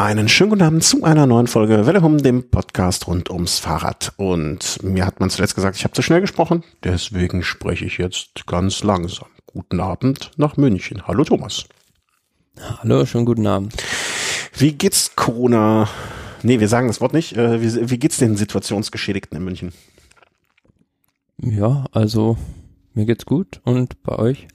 Einen schönen guten Abend zu einer neuen Folge Welle Hum, dem Podcast rund ums Fahrrad. Und mir hat man zuletzt gesagt, ich habe zu schnell gesprochen, deswegen spreche ich jetzt ganz langsam. Guten Abend nach München. Hallo Thomas. Hallo, schönen guten Abend. Wie geht's Corona? Nee, wir sagen das Wort nicht. Äh, wie, wie geht's den Situationsgeschädigten in München? Ja, also mir geht's gut und bei euch?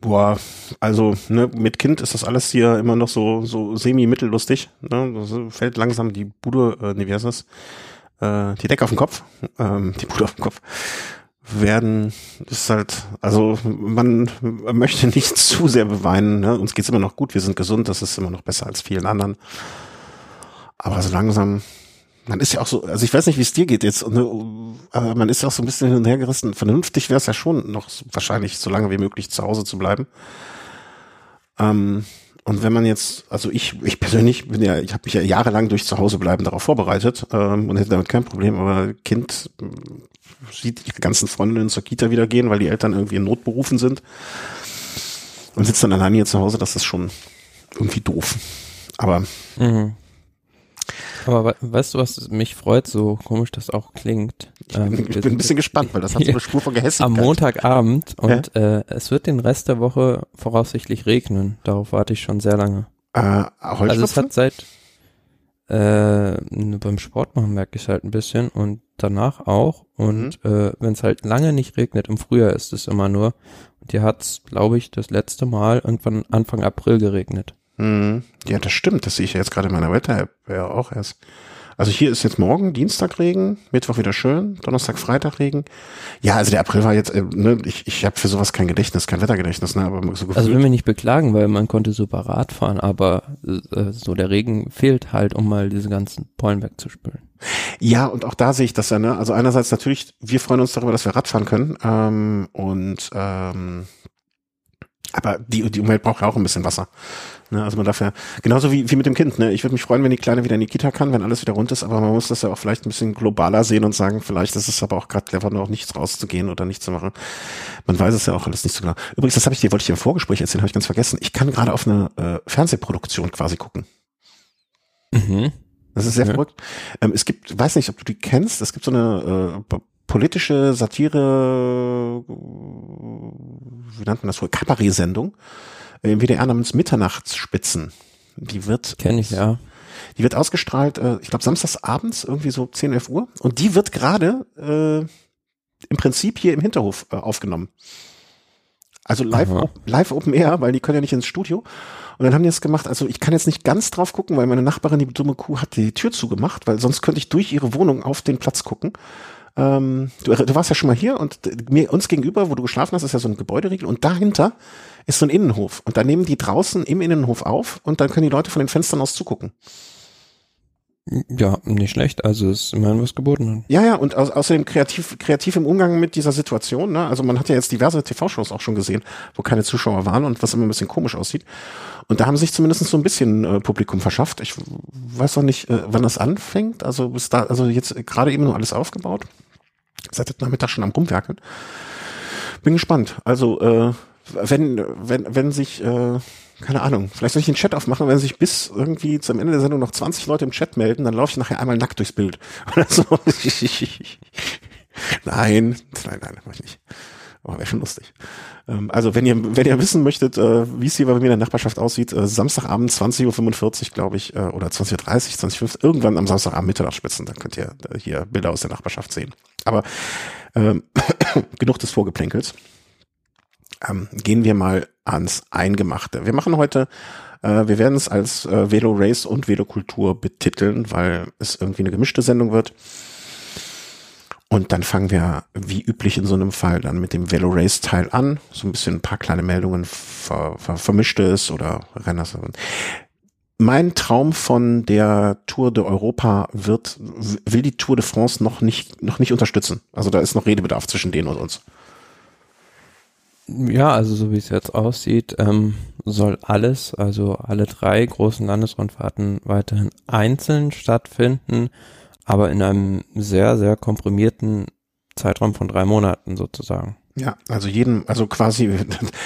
Boah, also ne, mit Kind ist das alles hier immer noch so so semi-mittellustig. Ne? Das fällt langsam die Bude, äh, nee, wie heißt das? Äh, die Decke auf den Kopf, ähm, die Bude auf den Kopf werden ist halt, also man möchte nicht zu sehr beweinen. Ne? Uns geht's immer noch gut, wir sind gesund, das ist immer noch besser als vielen anderen. Aber so langsam man ist ja auch so, also ich weiß nicht, wie es dir geht jetzt, aber man ist ja auch so ein bisschen hin und her gerissen. Vernünftig wäre es ja schon noch wahrscheinlich so lange wie möglich zu Hause zu bleiben. Ähm, und wenn man jetzt, also ich, ich persönlich bin ja, ich habe mich ja jahrelang durch zu Hause bleiben darauf vorbereitet ähm, und hätte damit kein Problem, aber Kind äh, sieht ihre ganzen Freundinnen zur Kita wieder gehen, weil die Eltern irgendwie in Not berufen sind und sitzt dann alleine hier zu Hause, das ist schon irgendwie doof. Aber mhm. Aber weißt du, was mich freut, so komisch das auch klingt? Ähm, ich bin ein bisschen gespannt, weil das hat so eine Spur von Gehässigkeit. Am Montagabend und ja? äh, es wird den Rest der Woche voraussichtlich regnen. Darauf warte ich schon sehr lange. Äh, also es hat seit äh, beim Sport machen merke ich halt ein bisschen und danach auch. Und mhm. äh, wenn es halt lange nicht regnet, im Frühjahr ist es immer nur. Und hier hat es, glaube ich, das letzte Mal irgendwann Anfang April geregnet. Mhm. Ja, das stimmt. Das sehe ich ja jetzt gerade in meiner Wetter-App ja auch erst. Also hier ist jetzt morgen Dienstag Regen, Mittwoch wieder schön, Donnerstag, Freitag Regen. Ja, also der April war jetzt, äh, ne, ich, ich habe für sowas kein Gedächtnis, kein Wettergedächtnis, ne, aber so gefühlt. Also will mich nicht beklagen, weil man konnte super Rad fahren, aber äh, so der Regen fehlt halt, um mal diese ganzen Pollen wegzuspülen. Ja, und auch da sehe ich das ja, ne? Also einerseits natürlich, wir freuen uns darüber, dass wir Rad fahren können ähm, und ähm, aber die, die Umwelt braucht ja auch ein bisschen Wasser. Ne, also man darf ja, genauso wie, wie mit dem Kind, ne? Ich würde mich freuen, wenn die Kleine wieder in die Kita kann, wenn alles wieder rund ist, aber man muss das ja auch vielleicht ein bisschen globaler sehen und sagen, vielleicht ist es aber auch gerade clever, noch nichts rauszugehen oder nichts zu machen. Man weiß es ja auch alles nicht so genau. Übrigens, das habe ich dir, wollte ich dir im Vorgespräch erzählen, habe ich ganz vergessen. Ich kann gerade auf eine äh, Fernsehproduktion quasi gucken. Mhm. Das ist sehr ja. verrückt. Ähm, es gibt, weiß nicht, ob du die kennst, es gibt so eine äh, politische Satire, wie nennt man das wohl, Kabarett-Sendung im WDR namens Mitternachtsspitzen. Die wird. Kenne ich, ja. Die wird ausgestrahlt, äh, ich glaube, samstags abends, irgendwie so 10, 11 Uhr. Und die wird gerade äh, im Prinzip hier im Hinterhof äh, aufgenommen. Also live, live Open Air, weil die können ja nicht ins Studio. Und dann haben die es gemacht. Also ich kann jetzt nicht ganz drauf gucken, weil meine Nachbarin, die dumme Kuh, hat die Tür zugemacht, weil sonst könnte ich durch ihre Wohnung auf den Platz gucken. Ähm, du, du warst ja schon mal hier und mir, uns gegenüber, wo du geschlafen hast, ist ja so ein Gebäuderiegel und dahinter ist so ein Innenhof. Und da nehmen die draußen im Innenhof auf und dann können die Leute von den Fenstern aus zugucken. Ja, nicht schlecht. Also ist immerhin was geboten. Ja, ja, und au außerdem kreativ, kreativ im Umgang mit dieser Situation. Ne? Also man hat ja jetzt diverse TV-Shows auch schon gesehen, wo keine Zuschauer waren und was immer ein bisschen komisch aussieht. Und da haben sich zumindest so ein bisschen äh, Publikum verschafft. Ich weiß noch nicht, äh, wann das anfängt. Also bis da, also jetzt gerade eben nur alles aufgebaut. Seit heute Nachmittag schon am Rumwerkeln. Bin gespannt. Also äh, wenn, wenn, wenn sich, äh, keine Ahnung, vielleicht soll ich den Chat aufmachen, wenn sich bis irgendwie zum Ende der Sendung noch 20 Leute im Chat melden, dann laufe ich nachher einmal nackt durchs Bild. Oder so. nein, nein, nein, mach ich nicht. Aber wäre schon lustig. Ähm, also wenn ihr, wenn ihr wissen möchtet, äh, wie es hier bei mir in der Nachbarschaft aussieht, äh, Samstagabend 20.45 Uhr, glaube ich, äh, oder 20.30 Uhr, 20.50 irgendwann am Samstagabend Mittagsspitzen, dann könnt ihr äh, hier Bilder aus der Nachbarschaft sehen. Aber ähm, genug des Vorgeplänkels ähm, gehen wir mal ans Eingemachte. Wir machen heute, äh, wir werden es als äh, Velo Race und Velokultur betiteln, weil es irgendwie eine gemischte Sendung wird. Und dann fangen wir, wie üblich in so einem Fall, dann mit dem Velo Race Teil an. So ein bisschen ein paar kleine Meldungen ver, ver, vermischtes oder Renners. Mein Traum von der Tour de Europa wird, will die Tour de France noch nicht, noch nicht unterstützen. Also da ist noch Redebedarf zwischen denen und uns. Ja, also so wie es jetzt aussieht, ähm, soll alles, also alle drei großen Landesrundfahrten weiterhin einzeln stattfinden, aber in einem sehr, sehr komprimierten Zeitraum von drei Monaten sozusagen. Ja, also jeden, also quasi,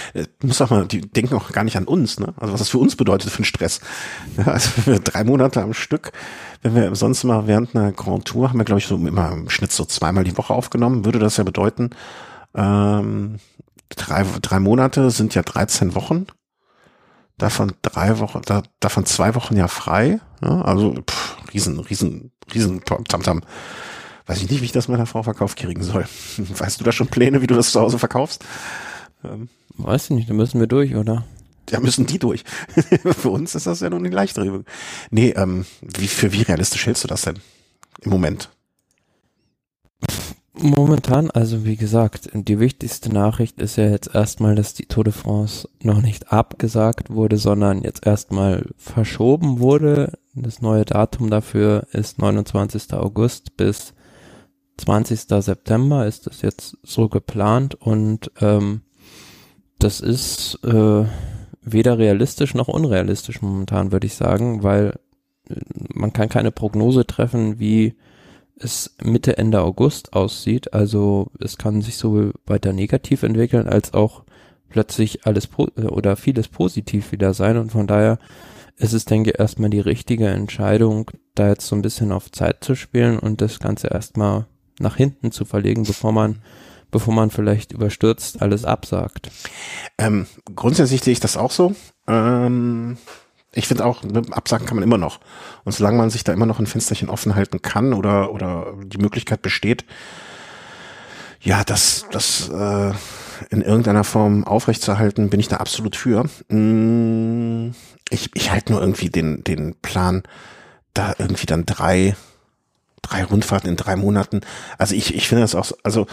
muss auch mal, die denken auch gar nicht an uns, ne? Also was das für uns bedeutet für einen Stress. Ja, also wenn wir drei Monate am Stück, wenn wir sonst mal während einer Grand Tour haben wir, glaube ich, so immer im Schnitt so zweimal die Woche aufgenommen, würde das ja bedeuten, ähm, drei, drei Monate sind ja 13 Wochen. Davon drei Wochen, da, davon zwei Wochen ja frei. Ja, also pff, riesen, riesen, riesen Tamtam. -Tam weiß ich nicht, wie ich das meiner Frau verkauft kriegen soll. Weißt du da schon Pläne, wie du das zu Hause verkaufst? Ähm, weiß ich nicht, da müssen wir durch, oder? Ja, müssen die durch. für uns ist das ja nur eine leichtere Übung. Nee, ähm, wie, für wie realistisch hältst du das denn im Moment? Momentan, also wie gesagt, die wichtigste Nachricht ist ja jetzt erstmal, dass die Tour de France noch nicht abgesagt wurde, sondern jetzt erstmal verschoben wurde. Das neue Datum dafür ist 29. August bis 20. September ist das jetzt so geplant und ähm, das ist äh, weder realistisch noch unrealistisch momentan, würde ich sagen, weil äh, man kann keine Prognose treffen, wie es Mitte, Ende August aussieht. Also es kann sich sowohl weiter negativ entwickeln, als auch plötzlich alles äh, oder vieles positiv wieder sein. Und von daher ist es, denke ich, erstmal die richtige Entscheidung, da jetzt so ein bisschen auf Zeit zu spielen und das Ganze erstmal nach hinten zu verlegen, bevor man bevor man vielleicht überstürzt alles absagt. Ähm, grundsätzlich sehe ich das auch so. Ähm, ich finde auch, ne, absagen kann man immer noch. Und solange man sich da immer noch ein Fensterchen offen halten kann oder, oder die Möglichkeit besteht, ja, das, das äh, in irgendeiner Form aufrechtzuerhalten, bin ich da absolut für. Mm, ich, ich halte nur irgendwie den, den Plan, da irgendwie dann drei drei Rundfahrten in drei Monaten. Also ich, ich finde das auch, also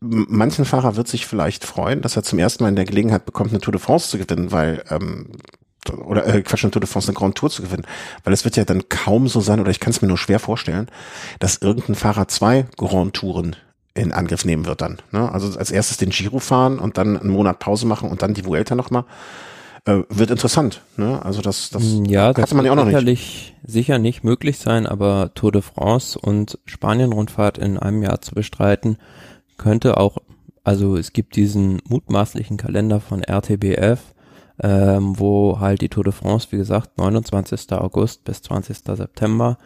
manchen Fahrer wird sich vielleicht freuen, dass er zum ersten Mal in der Gelegenheit bekommt, eine Tour de France zu gewinnen, weil ähm, oder äh, Quatsch, eine Tour de France, eine Grand Tour zu gewinnen, weil es wird ja dann kaum so sein, oder ich kann es mir nur schwer vorstellen, dass irgendein Fahrer zwei Grand Touren in Angriff nehmen wird dann. Ne? Also als erstes den Giro fahren und dann einen Monat Pause machen und dann die Vuelta nochmal. Äh, wird interessant. Ne? Also das, das mm, ja, das man ja auch noch sicherlich, nicht. sicher nicht möglich sein, aber Tour de France und Spanien-Rundfahrt in einem Jahr zu bestreiten, könnte auch, also es gibt diesen mutmaßlichen Kalender von RTBF, ähm, wo halt die Tour de France, wie gesagt, 29. August bis 20. September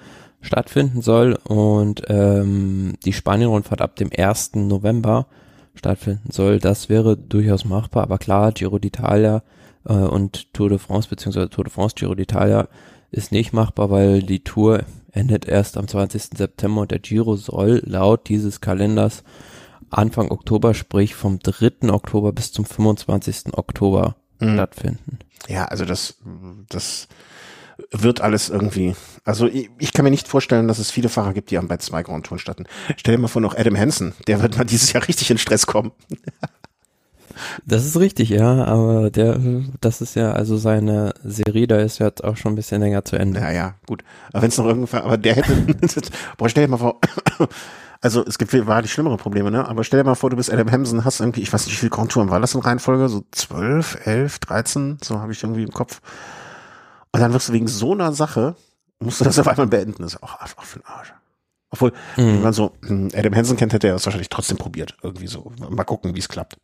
stattfinden soll und ähm, die Spanien-Rundfahrt ab dem 1. November stattfinden soll. Das wäre durchaus machbar, aber klar, Giro d'Italia äh, und Tour de France beziehungsweise Tour de France Giro d'Italia ist nicht machbar, weil die Tour endet erst am 20. September und der Giro soll laut dieses Kalenders Anfang Oktober, sprich vom 3. Oktober bis zum 25. Oktober mhm. stattfinden. Ja, also das, das wird alles irgendwie. Also ich, ich, kann mir nicht vorstellen, dass es viele Fahrer gibt, die haben bei zwei Grand Touren starten. Stell dir mal vor, noch Adam Hansen, der wird mal dieses Jahr richtig in Stress kommen. Das ist richtig, ja, aber der, das ist ja, also seine Serie, da ist ja jetzt auch schon ein bisschen länger zu Ende. Ja, ja, gut. Aber wenn es noch irgendwann, aber der hätte, boah, stell dir mal vor, also es gibt wahrlich schlimmere Probleme, ne? Aber stell dir mal vor, du bist Adam Hamson, hast irgendwie, ich weiß nicht, wie viele Konturen war das in Reihenfolge? So zwölf, elf, dreizehn, so habe ich irgendwie im Kopf. Und dann wirst du wegen so einer Sache, musst du das auf einmal beenden. Das ist auch, auch für den Arsch. Obwohl, mhm. wenn man so hm, Adam Hansen kennt, hätte er es wahrscheinlich trotzdem probiert. Irgendwie so. Mal gucken, wie es klappt.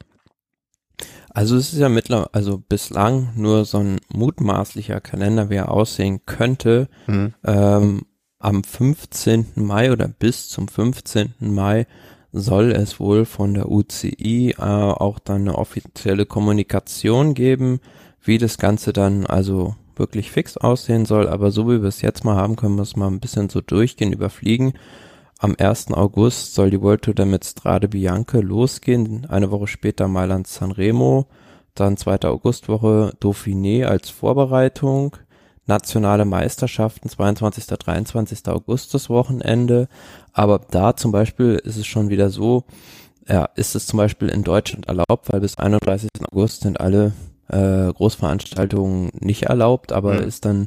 Also es ist ja mittlerweile, also bislang nur so ein mutmaßlicher Kalender, wie er aussehen könnte. Mhm. Ähm, am 15. Mai oder bis zum 15. Mai soll es wohl von der UCI äh, auch dann eine offizielle Kommunikation geben, wie das Ganze dann also wirklich fix aussehen soll. Aber so wie wir es jetzt mal haben, können wir es mal ein bisschen so durchgehen, überfliegen. Am 1. August soll die World Tour dann mit Strade Bianche losgehen. Eine Woche später Mailand Sanremo. Dann 2. Augustwoche Dauphiné als Vorbereitung. Nationale Meisterschaften 22. 23. August das Wochenende. Aber da zum Beispiel ist es schon wieder so, ja, ist es zum Beispiel in Deutschland erlaubt, weil bis 31. August sind alle äh, Großveranstaltungen nicht erlaubt, aber mhm. ist dann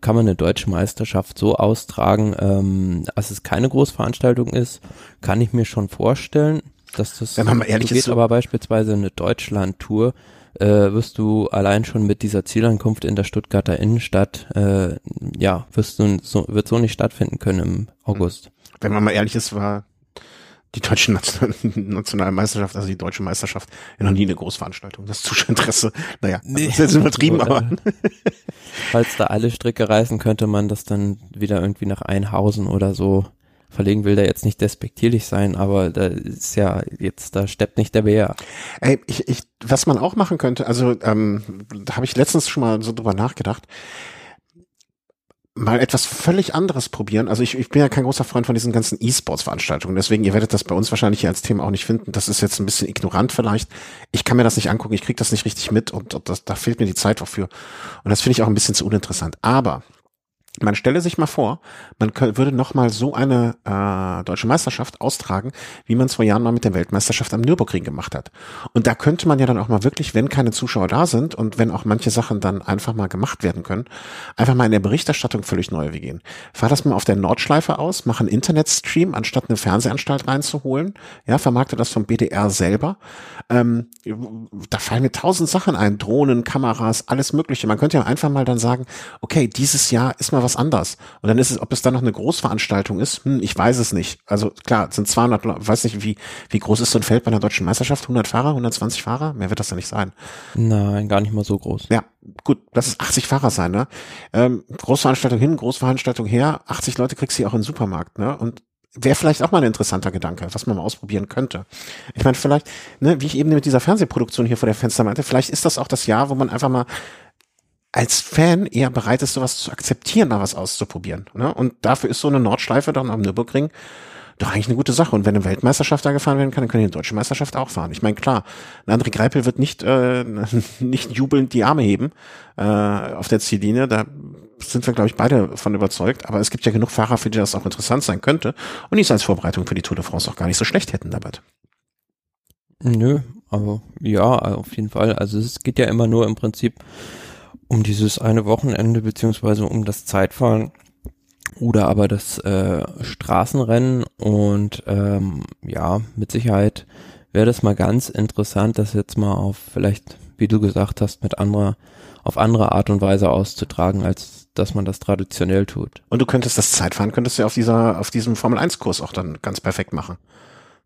kann man eine deutsche Meisterschaft so austragen, ähm, dass es keine Großveranstaltung ist, kann ich mir schon vorstellen, dass das Wenn man mal ehrlich so geht, ist, so aber beispielsweise eine Deutschland-Tour äh, wirst du allein schon mit dieser Zielankunft in der Stuttgarter Innenstadt, äh, ja, wirst du so, wird so nicht stattfinden können im August. Wenn man mal ehrlich ist, war die deutsche Nation Nationalmeisterschaft, also die deutsche Meisterschaft, ja noch nie eine Großveranstaltung. Das Zuschauerinteresse, naja, nee. das ist jetzt übertrieben, aber. Falls da alle Stricke reißen, könnte man das dann wieder irgendwie nach Einhausen oder so verlegen will, der jetzt nicht despektierlich sein, aber da ist ja jetzt, da steppt nicht der Bär. Ey, ich, ich, was man auch machen könnte, also ähm, da habe ich letztens schon mal so drüber nachgedacht, mal etwas völlig anderes probieren. Also ich, ich bin ja kein großer Freund von diesen ganzen E-Sports-Veranstaltungen. Deswegen, ihr werdet das bei uns wahrscheinlich hier als Thema auch nicht finden. Das ist jetzt ein bisschen ignorant vielleicht. Ich kann mir das nicht angucken, ich kriege das nicht richtig mit und, und das, da fehlt mir die Zeit dafür. Und das finde ich auch ein bisschen zu uninteressant. Aber man stelle sich mal vor, man könnte, würde noch mal so eine äh, deutsche Meisterschaft austragen, wie man es vor Jahren mal mit der Weltmeisterschaft am Nürburgring gemacht hat. Und da könnte man ja dann auch mal wirklich, wenn keine Zuschauer da sind und wenn auch manche Sachen dann einfach mal gemacht werden können, einfach mal in der Berichterstattung völlig neu gehen. Fahr das mal auf der Nordschleife aus, mach einen Internetstream, anstatt eine Fernsehanstalt reinzuholen. Ja, vermarkte das vom BDR selber. Ähm, da fallen mir tausend Sachen ein, Drohnen, Kameras, alles Mögliche. Man könnte ja einfach mal dann sagen, okay, dieses Jahr ist mal was anders. Und dann ist es, ob es dann noch eine Großveranstaltung ist, hm, ich weiß es nicht. Also klar, es sind 200, weiß nicht, wie, wie groß ist so ein Feld bei einer deutschen Meisterschaft? 100 Fahrer, 120 Fahrer? Mehr wird das ja nicht sein. Nein, gar nicht mal so groß. Ja, gut, lass es 80 Fahrer sein, ne? Ähm, Großveranstaltung hin, Großveranstaltung her, 80 Leute kriegst du auch im Supermarkt, ne? Und wäre vielleicht auch mal ein interessanter Gedanke, was man mal ausprobieren könnte. Ich meine, vielleicht, ne, wie ich eben mit dieser Fernsehproduktion hier vor der Fenster meinte, vielleicht ist das auch das Jahr, wo man einfach mal als Fan eher bereit ist, sowas zu akzeptieren, mal was auszuprobieren. Ne? Und dafür ist so eine Nordschleife dann am Nürburgring doch eigentlich eine gute Sache. Und wenn eine Weltmeisterschaft da gefahren werden kann, dann können die eine deutsche Meisterschaft auch fahren. Ich meine, klar, André Greipel wird nicht, äh, nicht jubelnd die Arme heben äh, auf der Ziellinie. Da sind wir, glaube ich, beide von überzeugt. Aber es gibt ja genug Fahrer, für die das auch interessant sein könnte. Und die es als Vorbereitung für die Tour de France auch gar nicht so schlecht hätten dabei. Nö, aber ja, auf jeden Fall. Also es geht ja immer nur im Prinzip um dieses eine Wochenende beziehungsweise um das Zeitfahren oder aber das äh, Straßenrennen und ähm, ja, mit Sicherheit wäre das mal ganz interessant, das jetzt mal auf vielleicht, wie du gesagt hast, mit anderer, auf andere Art und Weise auszutragen, als dass man das traditionell tut. Und du könntest das Zeitfahren, könntest du auf dieser, auf diesem Formel 1 Kurs auch dann ganz perfekt machen.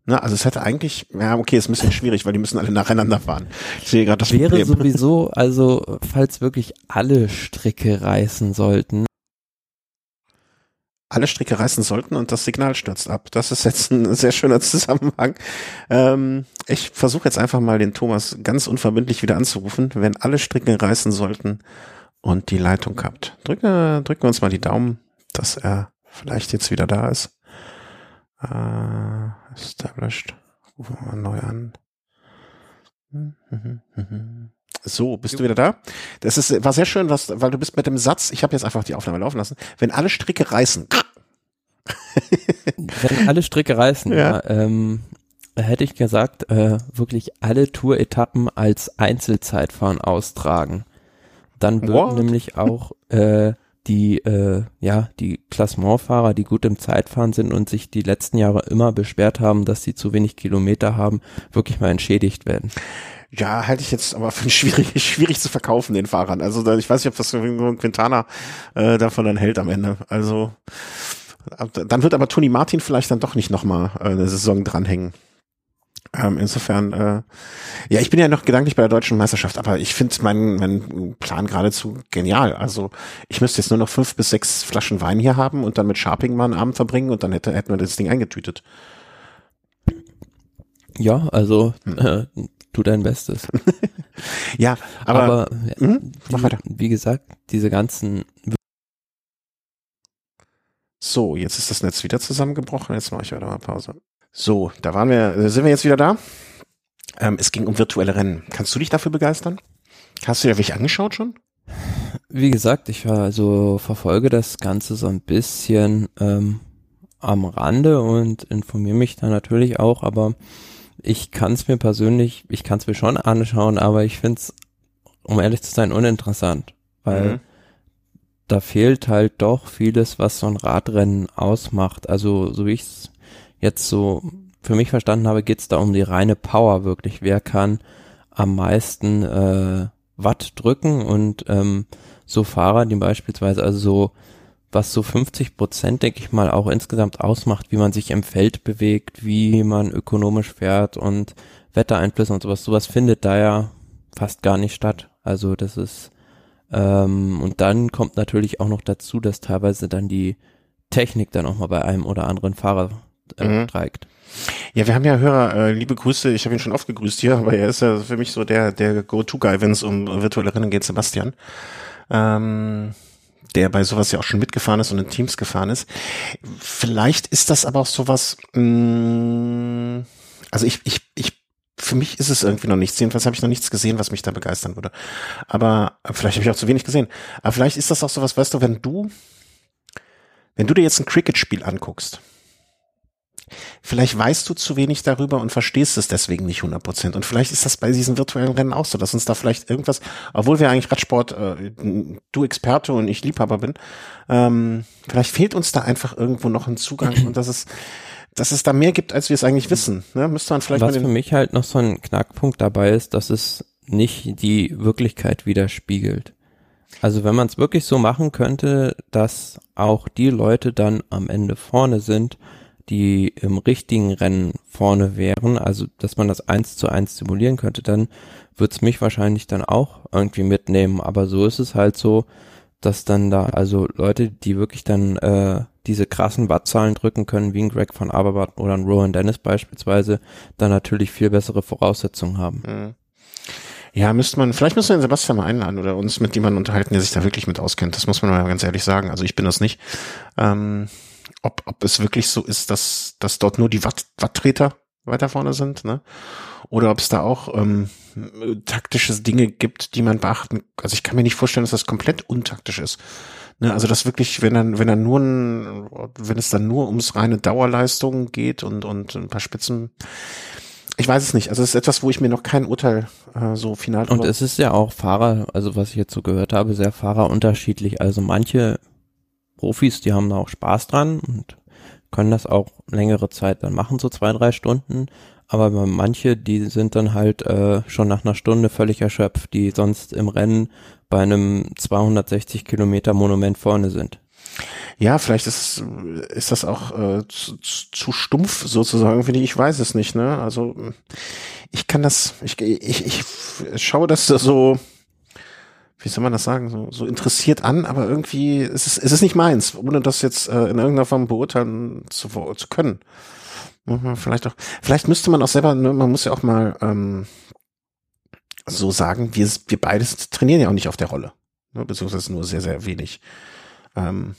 Na, also es hätte eigentlich, ja, okay, ist ein bisschen schwierig, weil die müssen alle nacheinander fahren. Ich sehe gerade das Wäre Problem. sowieso, also falls wirklich alle Stricke reißen sollten. Alle Stricke reißen sollten und das Signal stürzt ab. Das ist jetzt ein sehr schöner Zusammenhang. Ähm, ich versuche jetzt einfach mal den Thomas ganz unverbindlich wieder anzurufen, wenn alle Stricke reißen sollten und die Leitung kappt. Drücke, drücken wir uns mal die Daumen, dass er vielleicht jetzt wieder da ist. Uh, established. Rufen wir mal neu an. So, bist du wieder da? Das ist, war sehr schön, was, weil du bist mit dem Satz, ich habe jetzt einfach die Aufnahme laufen lassen, wenn alle Stricke reißen. wenn alle Stricke reißen, ja. ja ähm, hätte ich gesagt, äh, wirklich alle Tour-Etappen als Einzelzeitfahren austragen. Dann würden nämlich auch äh, die äh, ja die Klassementfahrer, die gut im Zeitfahren sind und sich die letzten Jahre immer beschwert haben, dass sie zu wenig Kilometer haben, wirklich mal entschädigt werden. Ja, halte ich jetzt aber für schwierig, schwierig zu verkaufen den Fahrern. Also ich weiß nicht, ob das Quintana äh, davon dann hält am Ende. Also dann wird aber Toni Martin vielleicht dann doch nicht nochmal äh, eine Saison dranhängen. Ähm, insofern, äh, ja, ich bin ja noch gedanklich bei der deutschen Meisterschaft, aber ich finde meinen mein Plan geradezu genial. Also ich müsste jetzt nur noch fünf bis sechs Flaschen Wein hier haben und dann mit Sharping mal einen Abend verbringen und dann hätte, hätten wir das Ding eingetütet. Ja, also hm. äh, tu dein Bestes. ja, aber, aber hm? mach weiter. Wie gesagt, diese ganzen so, jetzt ist das Netz wieder zusammengebrochen. Jetzt mache ich wieder mal Pause. So, da waren wir, äh, sind wir jetzt wieder da. Ähm, es ging um virtuelle Rennen. Kannst du dich dafür begeistern? Hast du dir welche angeschaut schon? Wie gesagt, ich war also verfolge das Ganze so ein bisschen ähm, am Rande und informiere mich da natürlich auch, aber ich kann es mir persönlich, ich kann es mir schon anschauen, aber ich finde es, um ehrlich zu sein, uninteressant, weil mhm. da fehlt halt doch vieles, was so ein Radrennen ausmacht. Also so wie ich es jetzt so für mich verstanden habe, geht es da um die reine Power wirklich. Wer kann am meisten äh, Watt drücken und ähm, so Fahrer, die beispielsweise also so was so 50 Prozent, denke ich mal, auch insgesamt ausmacht, wie man sich im Feld bewegt, wie man ökonomisch fährt und Wettereinflüsse und sowas. Sowas findet da ja fast gar nicht statt. Also das ist ähm, und dann kommt natürlich auch noch dazu, dass teilweise dann die Technik dann auch mal bei einem oder anderen Fahrer äh, mhm. trägt. Ja, wir haben ja Hörer, äh, liebe Grüße, ich habe ihn schon oft gegrüßt hier, aber er ist ja für mich so der, der Go-To-Guy, wenn es um virtuelle Rennen geht, Sebastian. Ähm, der bei sowas ja auch schon mitgefahren ist und in Teams gefahren ist. Vielleicht ist das aber auch sowas, mh, mm, also ich, ich, ich, für mich ist es irgendwie noch nichts. Jedenfalls habe ich noch nichts gesehen, was mich da begeistern würde. Aber vielleicht habe ich auch zu wenig gesehen. Aber vielleicht ist das auch sowas, weißt du, wenn du, wenn du dir jetzt ein Cricket-Spiel anguckst, Vielleicht weißt du zu wenig darüber und verstehst es deswegen nicht 100 Prozent. Und vielleicht ist das bei diesen virtuellen Rennen auch so, dass uns da vielleicht irgendwas, obwohl wir eigentlich Radsport, äh, du Experte und ich Liebhaber bin, ähm, vielleicht fehlt uns da einfach irgendwo noch ein Zugang und dass es, dass es da mehr gibt, als wir es eigentlich wissen. Ne? Müsste man vielleicht Was für mich halt noch so ein Knackpunkt dabei ist, dass es nicht die Wirklichkeit widerspiegelt. Also wenn man es wirklich so machen könnte, dass auch die Leute dann am Ende vorne sind, die im richtigen Rennen vorne wären, also dass man das eins zu eins simulieren könnte, dann wird's mich wahrscheinlich dann auch irgendwie mitnehmen. Aber so ist es halt so, dass dann da also Leute, die wirklich dann äh, diese krassen Wattzahlen drücken können, wie ein Greg von Aberbart oder ein Rowan Dennis beispielsweise, dann natürlich viel bessere Voraussetzungen haben. Mhm. Ja, müsste man, vielleicht müssen wir den Sebastian mal einladen oder uns mit jemandem unterhalten, der sich da wirklich mit auskennt. Das muss man mal ganz ehrlich sagen. Also ich bin das nicht. Ähm, ob, ob es wirklich so ist, dass, dass dort nur die Watt, Watttreter weiter vorne sind, ne? Oder ob es da auch ähm, taktische Dinge gibt, die man beachten. Also ich kann mir nicht vorstellen, dass das komplett untaktisch ist. Ne? Also das wirklich, wenn dann, wenn dann nur ein, wenn es dann nur ums reine Dauerleistung geht und und ein paar Spitzen. Ich weiß es nicht. Also es ist etwas, wo ich mir noch kein Urteil äh, so final. Und es ist ja auch Fahrer, also was ich jetzt so gehört habe, sehr fahrerunterschiedlich. Also manche Profis, die haben da auch Spaß dran und können das auch längere Zeit dann machen, so zwei, drei Stunden. Aber manche, die sind dann halt äh, schon nach einer Stunde völlig erschöpft, die sonst im Rennen bei einem 260 Kilometer Monument vorne sind. Ja, vielleicht ist, ist das auch äh, zu, zu stumpf sozusagen, finde ich. Ich weiß es nicht, ne? Also ich kann das, ich, ich, ich schaue das so wie soll man das sagen, so, so interessiert an, aber irgendwie ist es, ist es nicht meins, ohne das jetzt äh, in irgendeiner Form beurteilen zu, zu können. Vielleicht auch, vielleicht müsste man auch selber, ne, man muss ja auch mal ähm, so sagen, wir, wir beides trainieren ja auch nicht auf der Rolle, ne, beziehungsweise nur sehr, sehr wenig. Ähm,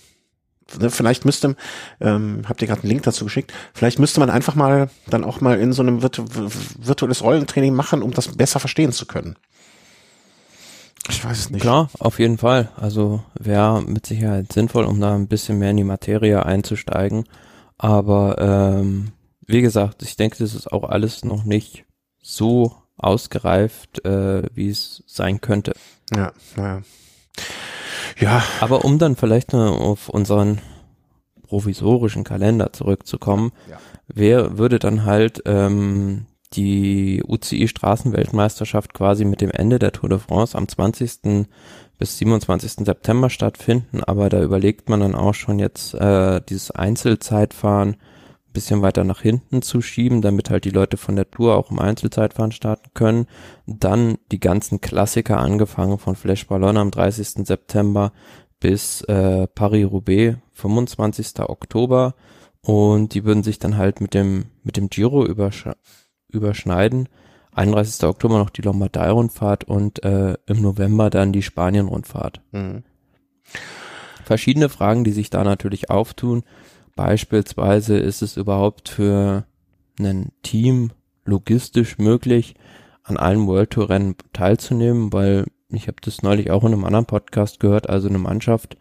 ne, vielleicht müsste, ähm, habt ihr gerade einen Link dazu geschickt, vielleicht müsste man einfach mal dann auch mal in so einem virtu virtuelles Rollentraining machen, um das besser verstehen zu können. Ich weiß es nicht. Klar, auf jeden Fall. Also wäre mit Sicherheit sinnvoll, um da ein bisschen mehr in die Materie einzusteigen. Aber ähm, wie gesagt, ich denke, das ist auch alles noch nicht so ausgereift, äh, wie es sein könnte. Ja, naja. Ja. Aber um dann vielleicht noch auf unseren provisorischen Kalender zurückzukommen, ja. wer würde dann halt ähm, die UCI Straßenweltmeisterschaft quasi mit dem Ende der Tour de France am 20. bis 27. September stattfinden, aber da überlegt man dann auch schon jetzt äh, dieses Einzelzeitfahren ein bisschen weiter nach hinten zu schieben, damit halt die Leute von der Tour auch im Einzelzeitfahren starten können. Dann die ganzen Klassiker angefangen von Flash Ballon am 30. September bis äh, Paris-Roubaix 25. Oktober und die würden sich dann halt mit dem mit dem Giro übersch überschneiden. 31. Oktober noch die Lombardei-Rundfahrt und äh, im November dann die Spanien-Rundfahrt. Mhm. Verschiedene Fragen, die sich da natürlich auftun. Beispielsweise ist es überhaupt für ein Team logistisch möglich, an allen World Tour Rennen teilzunehmen, weil ich habe das neulich auch in einem anderen Podcast gehört, also eine Mannschaft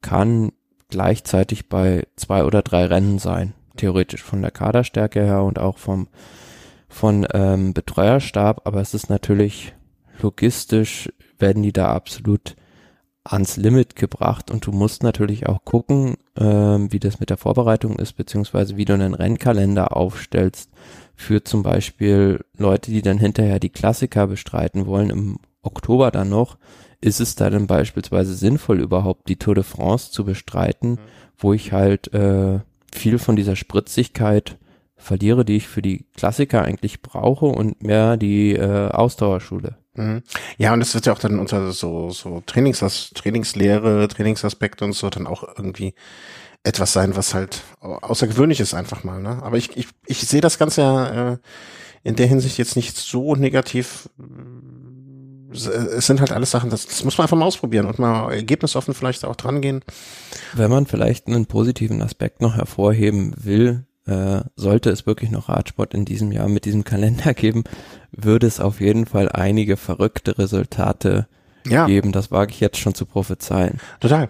kann gleichzeitig bei zwei oder drei Rennen sein, theoretisch von der Kaderstärke her und auch vom von ähm, Betreuerstab, aber es ist natürlich logistisch, werden die da absolut ans Limit gebracht und du musst natürlich auch gucken, ähm, wie das mit der Vorbereitung ist, beziehungsweise wie du einen Rennkalender aufstellst für zum Beispiel Leute, die dann hinterher die Klassiker bestreiten wollen im Oktober dann noch, ist es da denn beispielsweise sinnvoll, überhaupt die Tour de France zu bestreiten, mhm. wo ich halt äh, viel von dieser Spritzigkeit verliere, die ich für die Klassiker eigentlich brauche und mehr die äh, Ausdauerschule. Mhm. Ja, und es wird ja auch dann unter so, so Trainings, Trainingslehre, Trainingsaspekte und so dann auch irgendwie etwas sein, was halt außergewöhnlich ist einfach mal. Ne? Aber ich, ich, ich sehe das Ganze ja äh, in der Hinsicht jetzt nicht so negativ es sind halt alles Sachen, das, das muss man einfach mal ausprobieren und mal ergebnisoffen vielleicht auch dran gehen. Wenn man vielleicht einen positiven Aspekt noch hervorheben will, äh, sollte es wirklich noch Radsport in diesem Jahr mit diesem Kalender geben, würde es auf jeden Fall einige verrückte Resultate ja. geben. Das wage ich jetzt schon zu prophezeien. Total.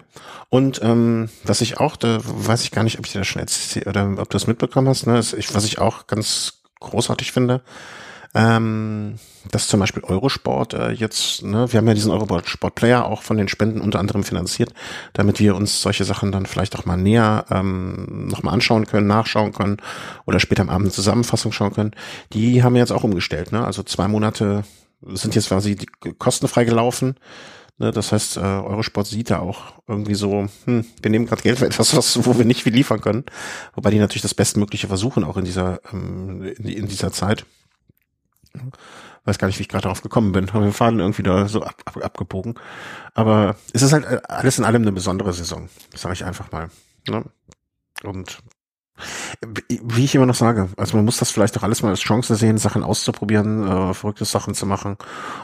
Und ähm, was ich auch, da weiß ich gar nicht, ob ich dir das schon erzählt oder ob du das mitbekommen hast, ne, ist, ich, was ich auch ganz großartig finde, ähm, dass zum Beispiel Eurosport äh, jetzt, ne, wir haben ja diesen Eurosport Player auch von den Spenden unter anderem finanziert, damit wir uns solche Sachen dann vielleicht auch mal näher ähm, nochmal anschauen können, nachschauen können oder später am Abend eine Zusammenfassung schauen können. Die haben wir jetzt auch umgestellt, ne? Also zwei Monate sind jetzt quasi kostenfrei gelaufen. Ne, das heißt, äh, Eurosport sieht da auch irgendwie so, hm, wir nehmen gerade Geld für etwas, was, wo wir nicht viel liefern können. Wobei die natürlich das Bestmögliche versuchen, auch in dieser, ähm, in, in dieser Zeit. Weiß gar nicht, wie ich gerade darauf gekommen bin. Haben wir Faden irgendwie da so ab, ab, abgebogen. Aber es ist halt äh, alles in allem eine besondere Saison, sage ich einfach mal. Ne? Und wie ich immer noch sage, also man muss das vielleicht auch alles mal als Chance sehen, Sachen auszuprobieren, äh, verrückte Sachen zu machen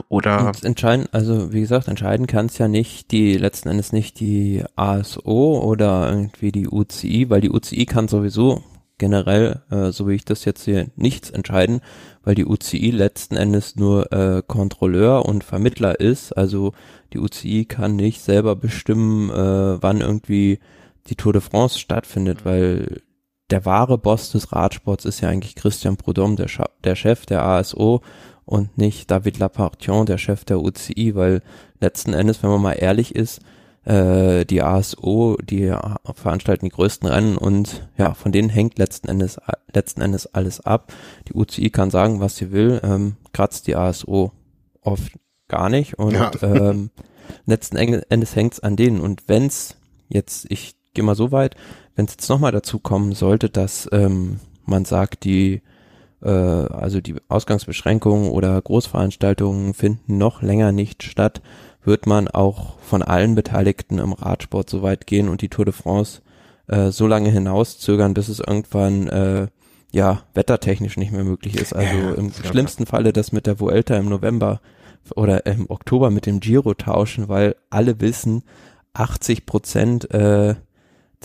oder Und entscheiden, also wie gesagt, entscheiden kann es ja nicht die letzten Endes nicht die ASO oder irgendwie die UCI, weil die UCI kann sowieso generell, äh, so wie ich das jetzt hier, nichts entscheiden, weil die UCI letzten Endes nur äh, Kontrolleur und Vermittler ist. Also die UCI kann nicht selber bestimmen, äh, wann irgendwie die Tour de France stattfindet, mhm. weil der wahre Boss des Radsports ist ja eigentlich Christian Prudhomme, der, der Chef der ASO und nicht David Lapartion, der Chef der UCI, weil letzten Endes, wenn man mal ehrlich ist, äh, die ASO, die veranstalten die größten Rennen und ja, von denen hängt letzten Endes, letzten Endes alles ab. Die UCI kann sagen, was sie will, ähm, kratzt die ASO oft gar nicht und ja. ähm, letzten Endes hängt's an denen und wenn's jetzt, ich gehe mal so weit, wenn es jetzt nochmal dazu kommen sollte, dass ähm, man sagt, die äh, also die Ausgangsbeschränkungen oder Großveranstaltungen finden noch länger nicht statt, wird man auch von allen Beteiligten im Radsport so weit gehen und die Tour de France äh, so lange hinauszögern, bis es irgendwann äh, ja wettertechnisch nicht mehr möglich ist. Also ja, im schlimmsten. Falle das mit der Vuelta im November oder im Oktober mit dem Giro tauschen, weil alle wissen, 80 Prozent äh,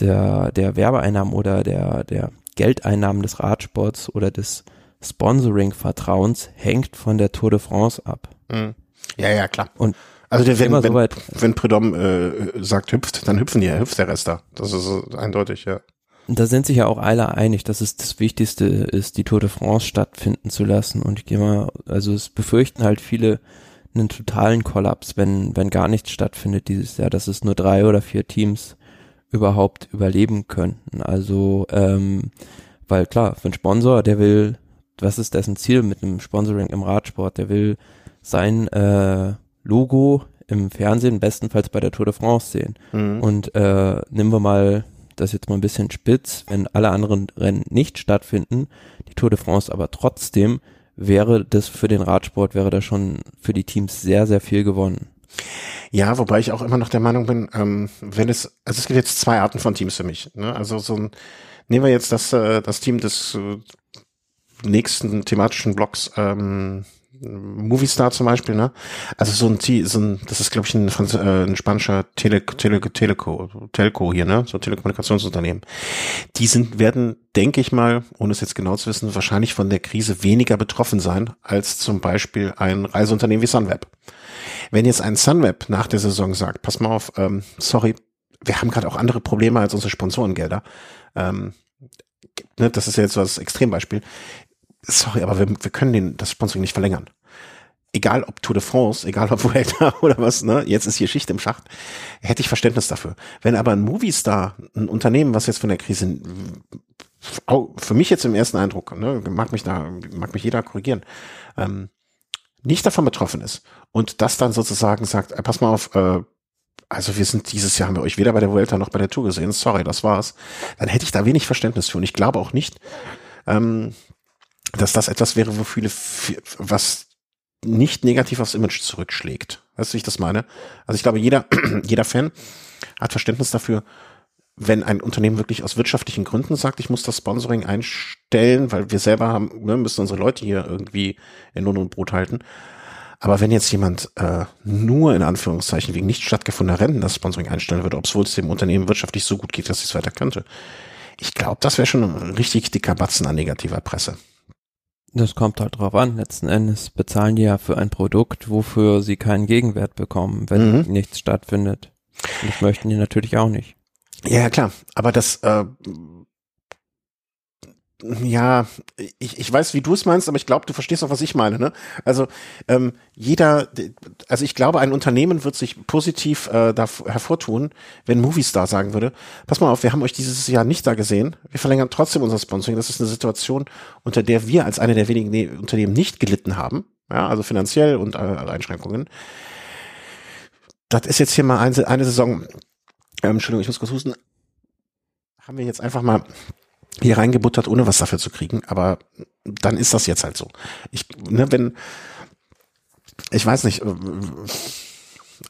der, der Werbeeinnahmen oder der, der Geldeinnahmen des Radsports oder des Sponsoring-Vertrauens hängt von der Tour de France ab. Mhm. Ja, ja, klar. Und also der, wenn, wenn, so wenn Predom äh, sagt hüpft, dann hüpfen die, hüpft der Rest da. Das ist eindeutig, ja. Und da sind sich ja auch alle einig, dass es das Wichtigste ist, die Tour de France stattfinden zu lassen. Und ich gehe mal, also es befürchten halt viele einen totalen Kollaps, wenn, wenn gar nichts stattfindet dieses Jahr, dass es nur drei oder vier Teams überhaupt überleben könnten. Also, ähm, weil klar, für einen Sponsor, der will, was ist dessen Ziel mit einem Sponsoring im Radsport? Der will sein äh, Logo im Fernsehen bestenfalls bei der Tour de France sehen. Mhm. Und äh, nehmen wir mal das jetzt mal ein bisschen spitz, wenn alle anderen Rennen nicht stattfinden, die Tour de France aber trotzdem, wäre das für den Radsport, wäre da schon für die Teams sehr, sehr viel gewonnen. Ja, wobei ich auch immer noch der Meinung bin, ähm, wenn es, also es gibt jetzt zwei Arten von Teams für mich. Ne? Also so ein, nehmen wir jetzt das, äh, das Team des äh, nächsten thematischen Blocks, ähm, Movistar zum Beispiel, ne? Also so ein, so ein das ist glaube ich ein, Franz äh, ein spanischer Tele, Tele, Teleco, Telco hier, ne? So Telekommunikationsunternehmen. Die sind, werden, denke ich mal, ohne es jetzt genau zu wissen, wahrscheinlich von der Krise weniger betroffen sein als zum Beispiel ein Reiseunternehmen wie Sunweb. Wenn jetzt ein Sunweb nach der Saison sagt, pass mal auf, ähm, sorry, wir haben gerade auch andere Probleme als unsere Sponsorengelder. Ähm, ne, das ist ja jetzt so das Extrembeispiel sorry, aber wir, wir können den, das Sponsoring nicht verlängern. Egal ob Tour de France, egal ob Vuelta oder was, ne, jetzt ist hier Schicht im Schacht, hätte ich Verständnis dafür. Wenn aber ein Movistar, ein Unternehmen, was jetzt von der Krise, für mich jetzt im ersten Eindruck, ne, mag mich da, mag mich jeder korrigieren, ähm, nicht davon betroffen ist und das dann sozusagen sagt, äh, pass mal auf, äh, also wir sind dieses Jahr haben wir euch weder bei der Vuelta noch bei der Tour gesehen, sorry, das war's, dann hätte ich da wenig Verständnis für und ich glaube auch nicht, ähm, dass das etwas wäre, wo viele, was nicht negativ aufs Image zurückschlägt. Weißt du, wie ich das meine? Also ich glaube, jeder, jeder Fan hat Verständnis dafür, wenn ein Unternehmen wirklich aus wirtschaftlichen Gründen sagt, ich muss das Sponsoring einstellen, weil wir selber haben, ne, müssen unsere Leute hier irgendwie in Lohn und Brot halten. Aber wenn jetzt jemand äh, nur in Anführungszeichen wegen nicht stattgefundener Rennen das Sponsoring einstellen würde, obwohl es dem Unternehmen wirtschaftlich so gut geht, dass es weiter könnte, ich glaube, das wäre schon ein richtig dicker Batzen an negativer Presse. Das kommt halt drauf an. Letzten Endes bezahlen die ja für ein Produkt, wofür sie keinen Gegenwert bekommen, wenn mhm. nichts stattfindet. Und das möchten die natürlich auch nicht. Ja, klar. Aber das, äh, ja, ich, ich weiß, wie du es meinst, aber ich glaube, du verstehst auch, was ich meine. Ne? Also ähm, jeder, also ich glaube, ein Unternehmen wird sich positiv äh, da hervortun, wenn Movistar sagen würde, pass mal auf, wir haben euch dieses Jahr nicht da gesehen, wir verlängern trotzdem unser Sponsoring. Das ist eine Situation, unter der wir als eine der wenigen ne Unternehmen nicht gelitten haben, ja, also finanziell und äh, Einschränkungen. Das ist jetzt hier mal eine, eine Saison, ähm, Entschuldigung, ich muss kurz husten, haben wir jetzt einfach mal hier reingebuttert, ohne was dafür zu kriegen. Aber dann ist das jetzt halt so. Ich, ne, wenn, ich weiß nicht, äh,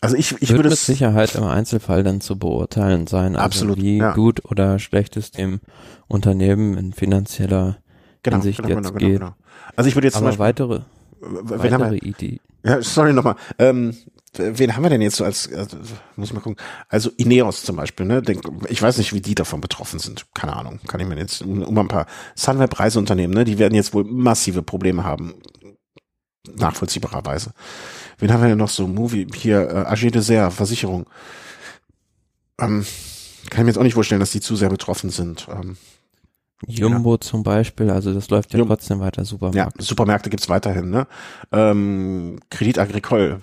also ich, ich Wird würde mit Sicherheit im Einzelfall dann zu beurteilen sein, also absolut, wie ja. gut oder schlecht es dem Unternehmen in finanzieller genau, Hinsicht genau, jetzt genau, genau, geht. genau. Also ich würde jetzt Aber Beispiel, weitere, haben wir, Idee. ja, sorry nochmal, ähm, wen haben wir denn jetzt so als, äh, muss ich mal gucken, also Ineos zum Beispiel, ne? Denk, ich weiß nicht, wie die davon betroffen sind. Keine Ahnung. Kann ich mir jetzt, um, um ein paar Sunweb-Reiseunternehmen, ne? Die werden jetzt wohl massive Probleme haben. Nachvollziehbarerweise. Wen haben wir denn noch so? Movie, hier, äh, AG Dessert, Versicherung. Ähm, kann ich mir jetzt auch nicht vorstellen, dass die zu sehr betroffen sind. Ähm, Jumbo ja. zum Beispiel, also das läuft ja Jum trotzdem weiter, Supermärkte. Ja, Supermärkte gibt's weiterhin, ne? Ähm, Kredit Agricole,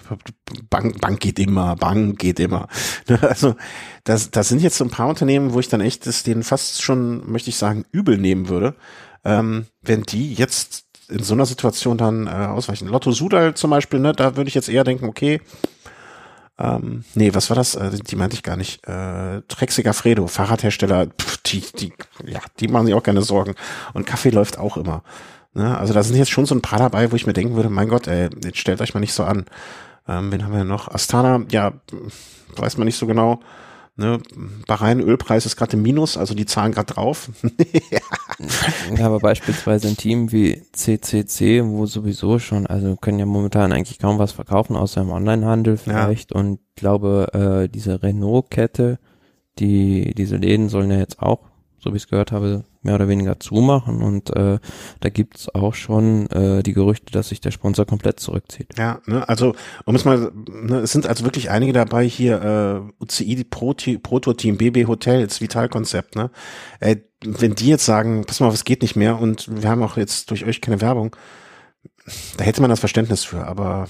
Bank, Bank geht immer, Bank geht immer. Also das, das sind jetzt so ein paar Unternehmen, wo ich dann echt das denen fast schon, möchte ich sagen, übel nehmen würde, ähm, wenn die jetzt in so einer Situation dann äh, ausweichen. Lotto Sudal zum Beispiel, ne, da würde ich jetzt eher denken, okay, ähm, nee, was war das? Äh, die meinte ich gar nicht. Äh, Trexiger Fredo, Fahrradhersteller, pff, die, die, ja, die machen sich auch keine Sorgen. Und Kaffee läuft auch immer. Ne? Also da sind jetzt schon so ein paar dabei, wo ich mir denken würde, mein Gott, ey, jetzt stellt euch mal nicht so an. Ähm, wen haben wir noch? Astana, ja, weiß man nicht so genau. Ne, Bahrain Ölpreis ist gerade im Minus, also die zahlen gerade drauf. ja, aber beispielsweise ein Team wie CCC, wo sowieso schon, also können ja momentan eigentlich kaum was verkaufen, außer im Onlinehandel vielleicht. Ja. Und ich glaube, äh, diese Renault-Kette, die, diese Läden sollen ja jetzt auch, so wie ich es gehört habe, mehr oder weniger zumachen und äh, da gibt's auch schon äh, die Gerüchte, dass sich der Sponsor komplett zurückzieht. Ja, ne, also um es mal, ne, es sind also wirklich einige dabei hier, äh, UCI Pro, Proto Team, BB Hotels, Vitalkonzept, ne? Äh, wenn die jetzt sagen, pass mal, es geht nicht mehr und wir haben auch jetzt durch euch keine Werbung, da hätte man das Verständnis für, aber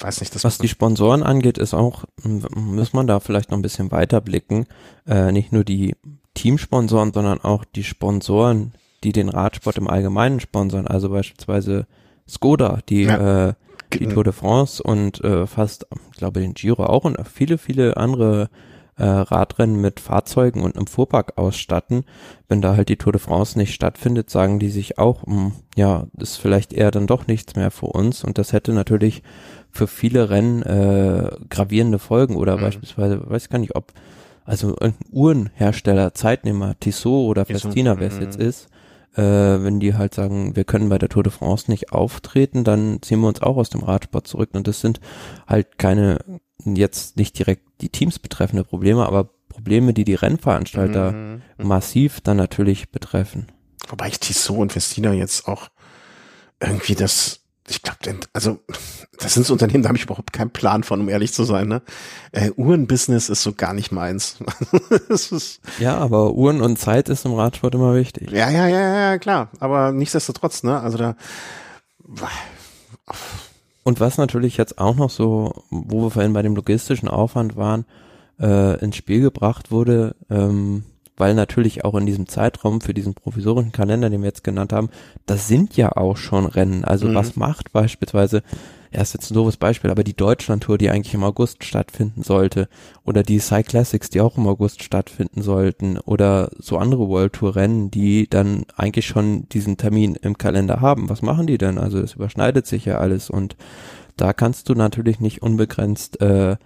weiß nicht, das was die Sponsoren angeht, ist auch muss man da vielleicht noch ein bisschen weiter blicken. Äh, nicht nur die Teamsponsoren, sondern auch die Sponsoren, die den Radsport im Allgemeinen sponsern, also beispielsweise Skoda, die ja. äh, die Tour de France und äh, fast, ich glaube, den Giro auch und viele, viele andere äh, Radrennen mit Fahrzeugen und einem Fuhrpark ausstatten. Wenn da halt die Tour de France nicht stattfindet, sagen die sich auch, mh, hm, ja, ist vielleicht eher dann doch nichts mehr für uns. Und das hätte natürlich für viele Rennen äh, gravierende Folgen oder mhm. beispielsweise, weiß ich gar nicht, ob also ein Uhrenhersteller, Zeitnehmer, Tissot oder Festina, wer es jetzt mhm. ist, äh, wenn die halt sagen, wir können bei der Tour de France nicht auftreten, dann ziehen wir uns auch aus dem Radsport zurück. Und das sind halt keine, jetzt nicht direkt die Teams betreffende Probleme, aber Probleme, die die Rennveranstalter mhm. massiv dann natürlich betreffen. Wobei ich Tissot und Festina jetzt auch irgendwie das ich glaube, also das sind so Unternehmen, da habe ich überhaupt keinen Plan von, um ehrlich zu sein. Ne? Äh, Uhrenbusiness ist so gar nicht meins. ja, aber Uhren und Zeit ist im Radsport immer wichtig. Ja, ja, ja, ja, klar. Aber nichtsdestotrotz, ne? Also da. Und was natürlich jetzt auch noch so, wo wir vorhin bei dem logistischen Aufwand waren, äh, ins Spiel gebracht wurde, ähm, weil natürlich auch in diesem Zeitraum für diesen provisorischen Kalender, den wir jetzt genannt haben, das sind ja auch schon Rennen. Also mhm. was macht beispielsweise, ja, ist jetzt ein doofes Beispiel, aber die Deutschlandtour, die eigentlich im August stattfinden sollte, oder die Cyclassics, die auch im August stattfinden sollten, oder so andere World Tour Rennen, die dann eigentlich schon diesen Termin im Kalender haben. Was machen die denn? Also es überschneidet sich ja alles und da kannst du natürlich nicht unbegrenzt äh,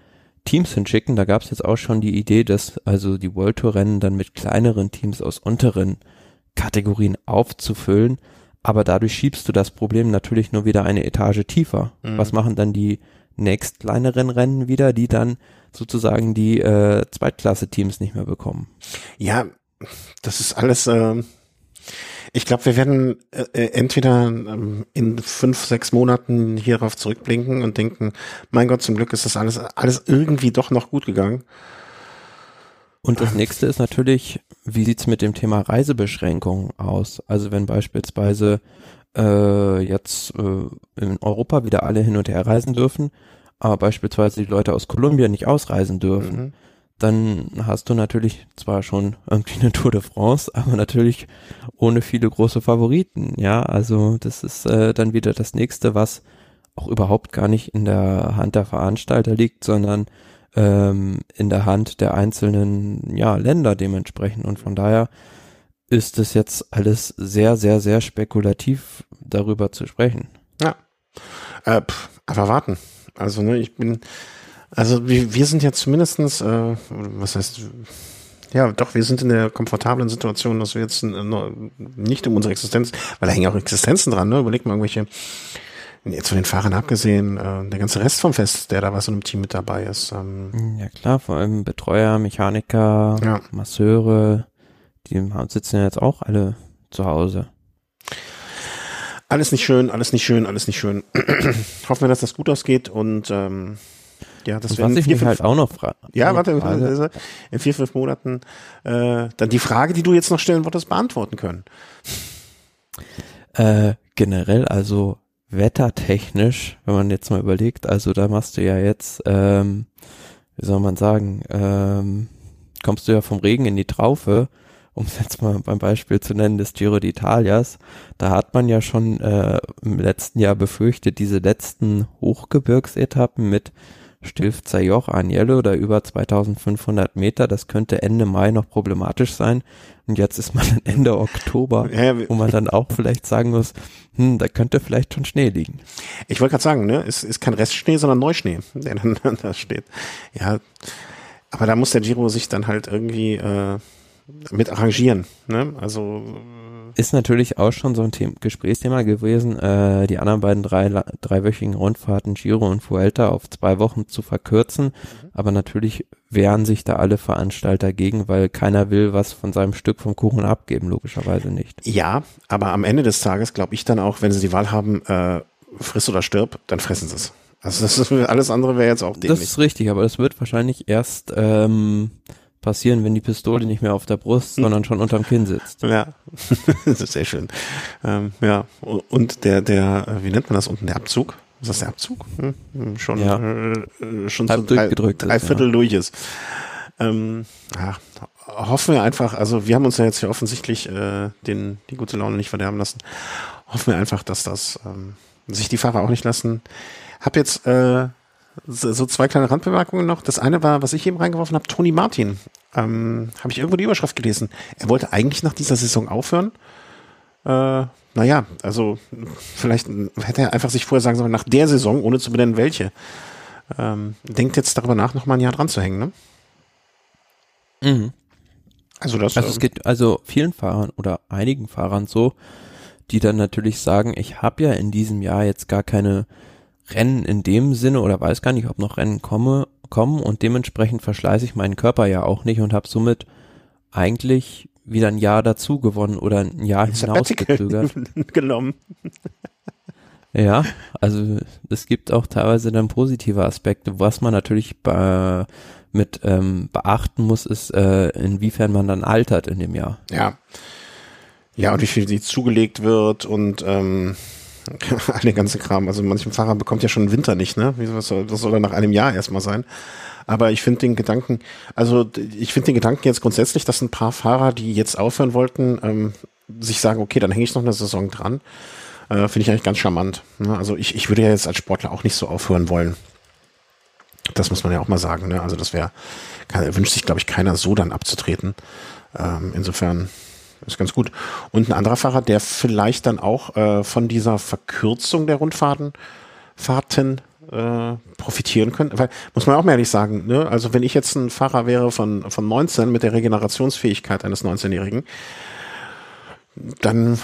Teams hinschicken. Da gab es jetzt auch schon die Idee, dass also die World Tour Rennen dann mit kleineren Teams aus unteren Kategorien aufzufüllen. Aber dadurch schiebst du das Problem natürlich nur wieder eine Etage tiefer. Mhm. Was machen dann die nächst kleineren Rennen wieder, die dann sozusagen die äh, Zweitklasse-Teams nicht mehr bekommen? Ja, das ist alles. Äh ich glaube, wir werden äh, äh, entweder ähm, in fünf, sechs Monaten hierauf zurückblinken und denken, mein Gott, zum Glück ist das alles, alles irgendwie doch noch gut gegangen. Und das nächste ist natürlich, wie sieht's mit dem Thema Reisebeschränkungen aus? Also wenn beispielsweise äh, jetzt äh, in Europa wieder alle hin und her reisen dürfen, aber beispielsweise die Leute aus Kolumbien nicht ausreisen dürfen, mhm dann hast du natürlich zwar schon irgendwie eine Tour de France, aber natürlich ohne viele große Favoriten. Ja, also das ist äh, dann wieder das nächste, was auch überhaupt gar nicht in der Hand der Veranstalter liegt, sondern ähm, in der Hand der einzelnen ja, Länder dementsprechend. Und von daher ist es jetzt alles sehr, sehr, sehr spekulativ darüber zu sprechen. Ja. Äh, pff, einfach warten. Also ne, ich bin also wir, wir sind jetzt zumindestens, äh, was heißt, ja, doch, wir sind in der komfortablen Situation, dass wir jetzt äh, nicht um unsere Existenz, weil da hängen auch Existenzen dran, ne? Überleg mal irgendwelche, jetzt von den Fahrern abgesehen, äh, der ganze Rest vom Fest, der da was in einem Team mit dabei ist. Ähm. Ja klar, vor allem Betreuer, Mechaniker, ja. Masseure, die sitzen ja jetzt auch alle zu Hause. Alles nicht schön, alles nicht schön, alles nicht schön. Hoffen wir, dass das gut ausgeht und ähm, ja, das wäre ich vier, mich halt auch noch frage. Ja, warte, Frage. in vier, fünf Monaten äh, dann die Frage, die du jetzt noch stellen wolltest, beantworten können. Äh, generell, also wettertechnisch, wenn man jetzt mal überlegt, also da machst du ja jetzt, ähm, wie soll man sagen, ähm, kommst du ja vom Regen in die Traufe, um es jetzt mal beim Beispiel zu nennen, des Giro d'Italias, da hat man ja schon äh, im letzten Jahr befürchtet, diese letzten Hochgebirgsetappen mit Stilfzer Joch, Agnello oder über 2500 Meter. Das könnte Ende Mai noch problematisch sein. Und jetzt ist man dann Ende Oktober, wo man dann auch vielleicht sagen muss, hm, da könnte vielleicht schon Schnee liegen. Ich wollte gerade sagen, ne, es ist kein Restschnee, sondern Neuschnee, der dann da steht. Ja, aber da muss der Giro sich dann halt irgendwie äh, mit arrangieren. Ne? Also ist natürlich auch schon so ein Thema, Gesprächsthema gewesen, äh, die anderen beiden drei, dreiwöchigen Rundfahrten Giro und Vuelta auf zwei Wochen zu verkürzen. Mhm. Aber natürlich wehren sich da alle Veranstalter gegen, weil keiner will was von seinem Stück vom Kuchen abgeben, logischerweise nicht. Ja, aber am Ende des Tages glaube ich dann auch, wenn sie die Wahl haben, äh, friss oder stirb, dann fressen sie es. Also das ist, alles andere wäre jetzt auch dämlich. Das ist richtig, aber das wird wahrscheinlich erst ähm, passieren, wenn die Pistole nicht mehr auf der Brust, hm. sondern schon unterm Kinn sitzt. Ja, das ist sehr schön. Ähm, ja, und der, der, wie nennt man das unten, der Abzug? Ist das der Abzug? Hm? hm schon, ja. äh, schon Halb so drei, drei Viertel ja. durch ist. Ähm, ja, hoffen wir einfach, also wir haben uns ja jetzt hier offensichtlich äh, den, die gute Laune nicht verderben lassen. Hoffen wir einfach, dass das ähm, sich die Fahrer auch nicht lassen. Hab jetzt äh, so zwei kleine Randbemerkungen noch. Das eine war, was ich eben reingeworfen habe, Toni Martin. Ähm, habe ich irgendwo die Überschrift gelesen. Er wollte eigentlich nach dieser Saison aufhören. Äh, naja, also vielleicht hätte er einfach sich vorher sagen sollen, nach der Saison, ohne zu benennen, welche. Ähm, denkt jetzt darüber nach, noch mal ein Jahr dran zu hängen, ne? Mhm. Also das. Also es ähm, geht also vielen Fahrern oder einigen Fahrern so, die dann natürlich sagen, ich habe ja in diesem Jahr jetzt gar keine Rennen in dem Sinne oder weiß gar nicht, ob noch Rennen komme, kommen und dementsprechend verschleiße ich meinen Körper ja auch nicht und habe somit eigentlich wieder ein Jahr dazu gewonnen oder ein Jahr hinausgezögert. genommen. Ja, also es gibt auch teilweise dann positive Aspekte. Was man natürlich be mit ähm, beachten muss, ist, äh, inwiefern man dann altert in dem Jahr. Ja. Ja, und wie viel die zugelegt wird und ähm, den ganzen Kram. Also manchem Fahrer bekommt ja schon Winter nicht, ne? Das soll, das soll dann nach einem Jahr erstmal sein. Aber ich finde den Gedanken, also ich finde den Gedanken jetzt grundsätzlich, dass ein paar Fahrer, die jetzt aufhören wollten, ähm, sich sagen, okay, dann hänge ich noch eine Saison dran. Äh, finde ich eigentlich ganz charmant. Ne? Also ich, ich würde ja jetzt als Sportler auch nicht so aufhören wollen. Das muss man ja auch mal sagen. Ne? Also das wäre, wünscht sich, glaube ich, keiner so dann abzutreten. Ähm, insofern ist ganz gut. Und ein anderer Fahrer, der vielleicht dann auch äh, von dieser Verkürzung der Rundfahrten Fahrten äh, profitieren könnte. Weil, muss man auch ehrlich sagen, ne? also wenn ich jetzt ein Fahrer wäre von, von 19 mit der Regenerationsfähigkeit eines 19-Jährigen, dann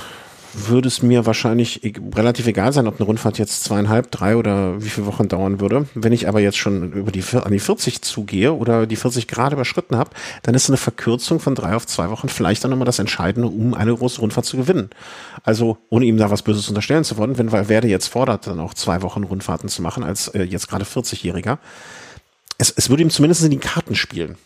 würde es mir wahrscheinlich e relativ egal sein, ob eine Rundfahrt jetzt zweieinhalb, drei oder wie viele Wochen dauern würde. Wenn ich aber jetzt schon über die, an die 40 zugehe oder die 40 Grad überschritten habe, dann ist eine Verkürzung von drei auf zwei Wochen vielleicht dann nochmal das Entscheidende, um eine große Rundfahrt zu gewinnen. Also, ohne ihm da was Böses unterstellen zu wollen, wenn Werde jetzt fordert, dann auch zwei Wochen Rundfahrten zu machen, als äh, jetzt gerade 40-Jähriger. Es, es würde ihm zumindest in die Karten spielen.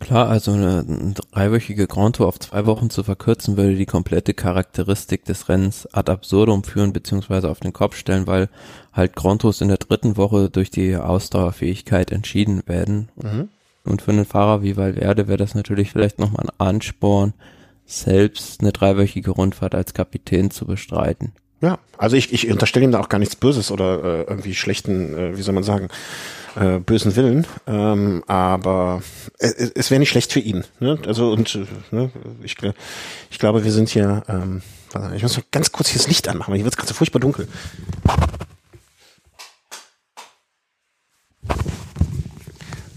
Klar, also eine, eine dreiwöchige Grand Tour auf zwei Wochen zu verkürzen, würde die komplette Charakteristik des Rennens ad absurdum führen, beziehungsweise auf den Kopf stellen, weil halt Grand Tours in der dritten Woche durch die Ausdauerfähigkeit entschieden werden. Mhm. Und für einen Fahrer wie Valverde wäre das natürlich vielleicht nochmal ein Ansporn, selbst eine dreiwöchige Rundfahrt als Kapitän zu bestreiten. Ja, also ich, ich unterstelle ihm da auch gar nichts Böses oder äh, irgendwie schlechten, äh, wie soll man sagen, äh, bösen Willen, ähm, aber es, es wäre nicht schlecht für ihn. Ne? Also und äh, ne, ich, ich glaube, wir sind hier. Ähm, ich muss mal ganz kurz hier das Licht anmachen, weil hier wird es gerade so furchtbar dunkel.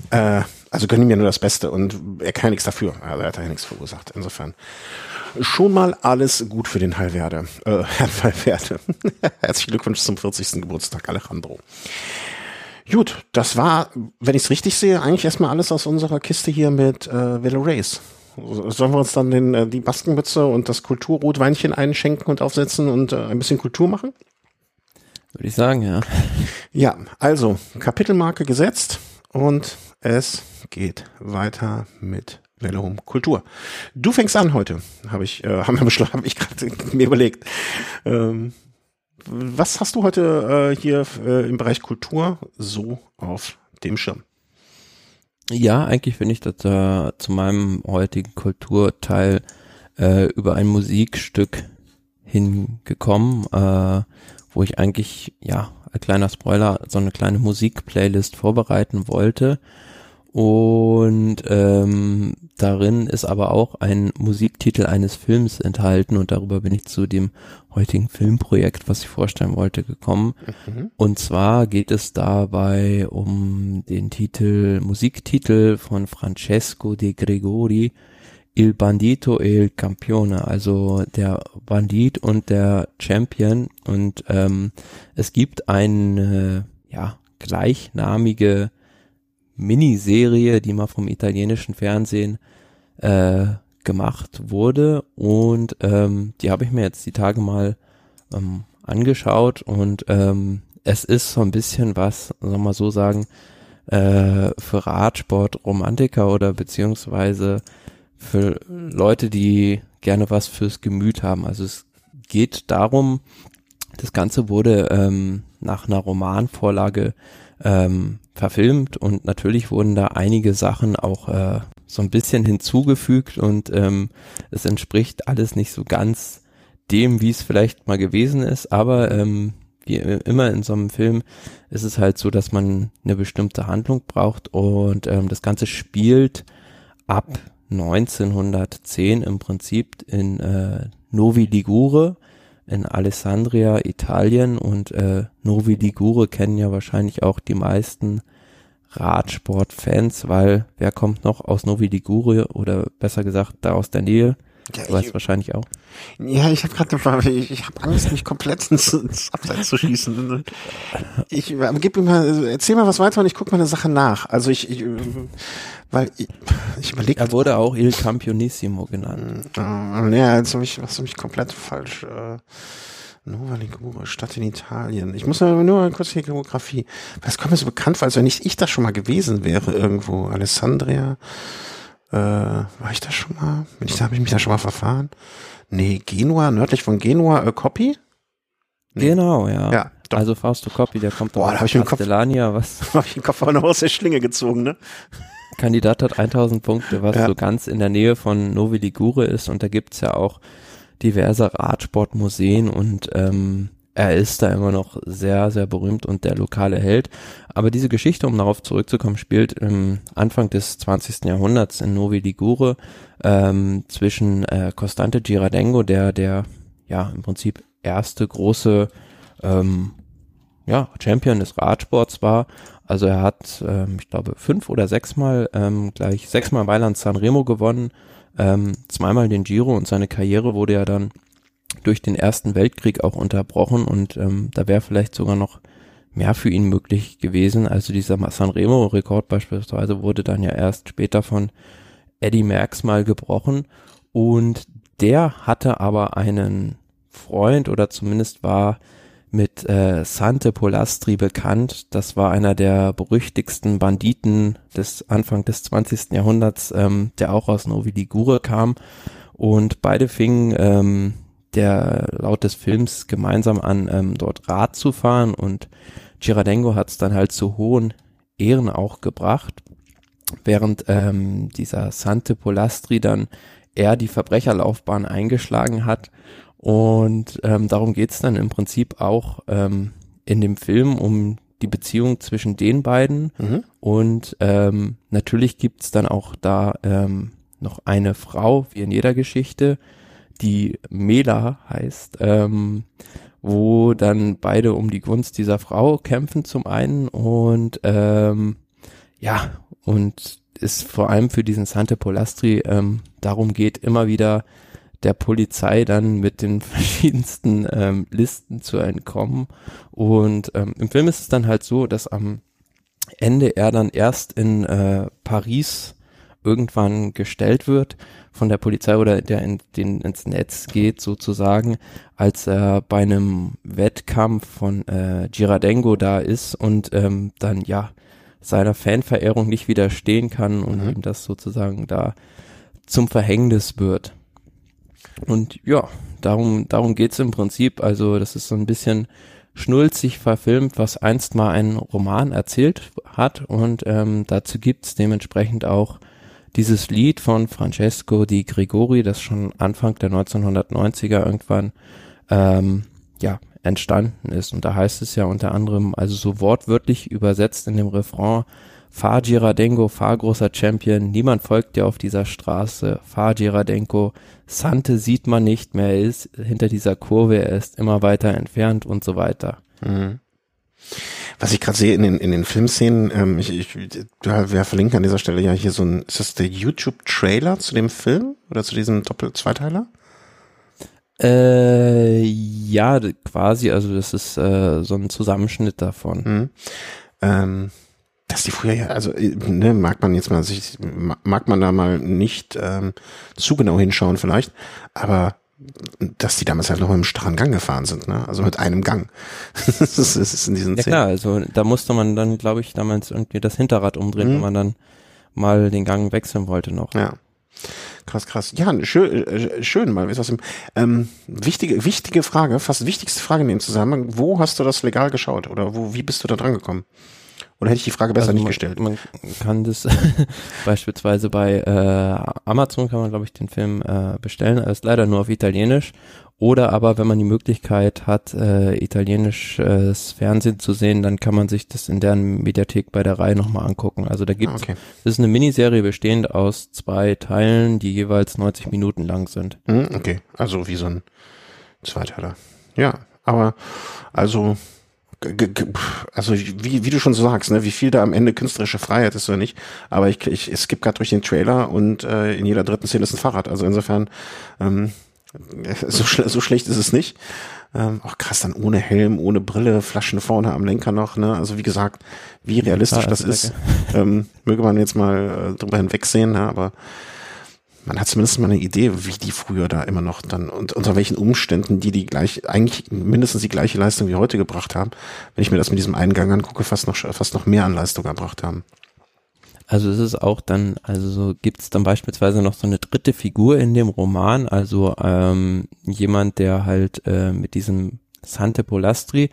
Äh, also gönnen ihm ja nur das Beste und er kann ja nichts dafür. Also er hat ja nichts verursacht. Insofern schon mal alles gut für den Halverde. Äh, Herrn Halverde. Herzlichen Glückwunsch zum 40. Geburtstag, Alejandro. Gut, das war, wenn ich es richtig sehe, eigentlich erstmal alles aus unserer Kiste hier mit äh, Velo Race. Sollen wir uns dann den, äh, die Baskenmütze und das Kulturrotweinchen einschenken und aufsetzen und äh, ein bisschen Kultur machen? Würde ich sagen, ja. Ja, also Kapitelmarke gesetzt und es geht weiter mit Velum Kultur. Du fängst an heute, habe ich, äh, haben wir beschlossen, habe ich gerade mir überlegt. Ähm, was hast du heute äh, hier äh, im Bereich Kultur so auf dem Schirm? Ja, eigentlich bin ich da äh, zu meinem heutigen Kulturteil äh, über ein Musikstück hingekommen, äh, wo ich eigentlich, ja, ein kleiner Spoiler, so eine kleine Musikplaylist vorbereiten wollte. Und ähm, darin ist aber auch ein Musiktitel eines Films enthalten und darüber bin ich zu dem heutigen Filmprojekt, was ich vorstellen wollte, gekommen. Mhm. Und zwar geht es dabei um den Titel, Musiktitel von Francesco de Gregori, Il Bandito e il Campione, also der Bandit und der Champion. Und ähm, es gibt eine ja, gleichnamige Miniserie, die mal vom italienischen Fernsehen äh, gemacht wurde und ähm, die habe ich mir jetzt die Tage mal ähm, angeschaut und ähm, es ist so ein bisschen was, soll man so sagen, äh, für Radsport-Romantiker oder beziehungsweise für Leute, die gerne was fürs Gemüt haben. Also es geht darum, das Ganze wurde ähm, nach einer Romanvorlage ähm, verfilmt und natürlich wurden da einige Sachen auch äh, so ein bisschen hinzugefügt und ähm, es entspricht alles nicht so ganz dem, wie es vielleicht mal gewesen ist, aber ähm, wie immer in so einem Film ist es halt so, dass man eine bestimmte Handlung braucht und ähm, das Ganze spielt ab 1910 im Prinzip in äh, Novi Ligure in Alessandria, Italien und äh, Novi Ligure kennen ja wahrscheinlich auch die meisten Radsportfans, weil wer kommt noch aus Novi Ligure oder besser gesagt da aus der Nähe? Ja, du weißt wahrscheinlich auch. Ja, ich habe gerade ich, ich habe Angst, mich komplett ins, ins Abseits zu schießen. Ich äh, gib mir mal, erzähl mal was weiter und ich guck mal eine Sache nach. Also ich, ich weil ich, ich überlege. Er wurde auch Il Campionissimo genannt. Äh, ja, jetzt habe ich, hast du mich komplett falsch. Äh, Nova Ligure, Stadt in Italien. Ich muss nur, nur kurz die Geografie. Das kommt mir so bekannt vor, als wenn nicht ich da schon mal gewesen wäre irgendwo. Alessandria. Äh, war ich da schon mal? Bin ich da, habe ich mich da schon mal verfahren? Nee, Genua, nördlich von Genua, äh, Copy? Nee. Genau, ja. Ja. Doch. Also Fausto Coppi, der kommt Boah, da hab ich den Kopf, was? Hab ich den Kopf auch noch aus der Schlinge gezogen, ne? Kandidat hat 1000 Punkte, was ja. so ganz in der Nähe von Novi Ligure ist und da gibt's ja auch diverse Radsportmuseen und ähm, er ist da immer noch sehr, sehr berühmt und der lokale Held. Aber diese Geschichte, um darauf zurückzukommen, spielt im Anfang des 20. Jahrhunderts in Novi Ligure ähm, zwischen äh, Costante Girardengo, der der ja im Prinzip erste große ähm, ja, Champion des Radsports war. Also er hat, ähm, ich glaube, fünf oder sechsmal ähm, gleich sechsmal Mailand Sanremo gewonnen, ähm, zweimal den Giro und seine Karriere wurde ja dann durch den Ersten Weltkrieg auch unterbrochen und ähm, da wäre vielleicht sogar noch mehr für ihn möglich gewesen. Also dieser Sanremo-Rekord beispielsweise wurde dann ja erst später von Eddie Merckx mal gebrochen und der hatte aber einen Freund oder zumindest war mit äh, Sante Polastri bekannt. Das war einer der berüchtigsten Banditen des Anfang des 20. Jahrhunderts, ähm, der auch aus Novi Ligure kam. Und beide fingen ähm, der laut des Films gemeinsam an, ähm, dort Rad zu fahren und Girardengo hat es dann halt zu hohen Ehren auch gebracht, während ähm, dieser Sante Polastri dann eher die Verbrecherlaufbahn eingeschlagen hat und ähm, darum geht's dann im Prinzip auch ähm, in dem Film um die Beziehung zwischen den beiden mhm. und ähm, natürlich gibt's dann auch da ähm, noch eine Frau, wie in jeder Geschichte, die Mela heißt, ähm, wo dann beide um die Gunst dieser Frau kämpfen zum einen und ähm, ja, und es vor allem für diesen Sante Polastri ähm, darum geht, immer wieder der Polizei dann mit den verschiedensten ähm, Listen zu entkommen. Und ähm, im Film ist es dann halt so, dass am Ende er dann erst in äh, Paris irgendwann gestellt wird von der Polizei oder der in, den ins Netz geht sozusagen, als er bei einem Wettkampf von äh, Girardengo da ist und ähm, dann ja seiner Fanverehrung nicht widerstehen kann und mhm. ihm das sozusagen da zum Verhängnis wird. Und ja, darum, darum geht's im Prinzip. Also das ist so ein bisschen schnulzig verfilmt, was einst mal ein Roman erzählt hat und ähm, dazu gibt's dementsprechend auch dieses Lied von Francesco di Gregori, das schon Anfang der 1990er irgendwann ähm, ja entstanden ist. Und da heißt es ja unter anderem, also so wortwörtlich übersetzt in dem Refrain, Fahr Girardengo, fahr großer Champion, niemand folgt dir auf dieser Straße, fahr Girardengo, Sante sieht man nicht mehr, er ist hinter dieser Kurve, er ist immer weiter entfernt und so weiter. Mhm. Was ich gerade sehe in den, in den Filmszenen, ähm, ich, ich, wir verlinken an dieser Stelle ja hier so ein, ist das der YouTube-Trailer zu dem Film oder zu diesem Doppel-Zweiteiler? Äh, ja, quasi, also das ist äh, so ein Zusammenschnitt davon. Mhm. Ähm, dass die früher ja, also ne, mag man jetzt mal sich, mag man da mal nicht ähm, zu genau hinschauen vielleicht, aber dass die damals halt noch mit einem strachen Gang gefahren sind, ne? Also mit einem Gang. das, ist, das ist in diesen Ja klar, also da musste man dann, glaube ich, damals irgendwie das Hinterrad umdrehen, mhm. wenn man dann mal den Gang wechseln wollte noch. Ja. Krass, krass. Ja, schön, äh, schön mal. Ist was im, ähm, wichtige, wichtige Frage, fast wichtigste Frage in dem Zusammenhang. Wo hast du das legal geschaut? Oder wo, wie bist du da dran gekommen? Oder hätte ich die Frage besser also nicht man, gestellt? Man kann das beispielsweise bei äh, Amazon kann man, glaube ich, den Film äh, bestellen. Er ist leider nur auf Italienisch. Oder aber, wenn man die Möglichkeit hat, äh, italienisches Fernsehen zu sehen, dann kann man sich das in deren Mediathek bei der Reihe nochmal angucken. Also da gibt es, okay. das ist eine Miniserie bestehend aus zwei Teilen, die jeweils 90 Minuten lang sind. Hm, okay, also wie so ein Zweiteiler. Ja, aber also also wie, wie du schon so sagst, ne, wie viel da am Ende künstlerische Freiheit ist oder nicht. Aber ich, ich es gibt gerade durch den Trailer und äh, in jeder dritten Szene ist ein Fahrrad. Also insofern ähm, so, schle so schlecht ist es nicht. Ähm, auch krass, dann ohne Helm, ohne Brille, Flaschen vorne am Lenker noch. Ne? Also wie gesagt, wie realistisch das ist, ähm, möge man jetzt mal äh, drüber hinwegsehen. Ne? Aber man hat zumindest mal eine Idee, wie die früher da immer noch dann und unter welchen Umständen die die gleich eigentlich mindestens die gleiche Leistung wie heute gebracht haben. Wenn ich mir das mit diesem Eingang angucke, fast noch fast noch mehr an Leistung erbracht haben. Also es ist auch dann, also so gibt es dann beispielsweise noch so eine dritte Figur in dem Roman, also ähm, jemand, der halt äh, mit diesem Sante Polastri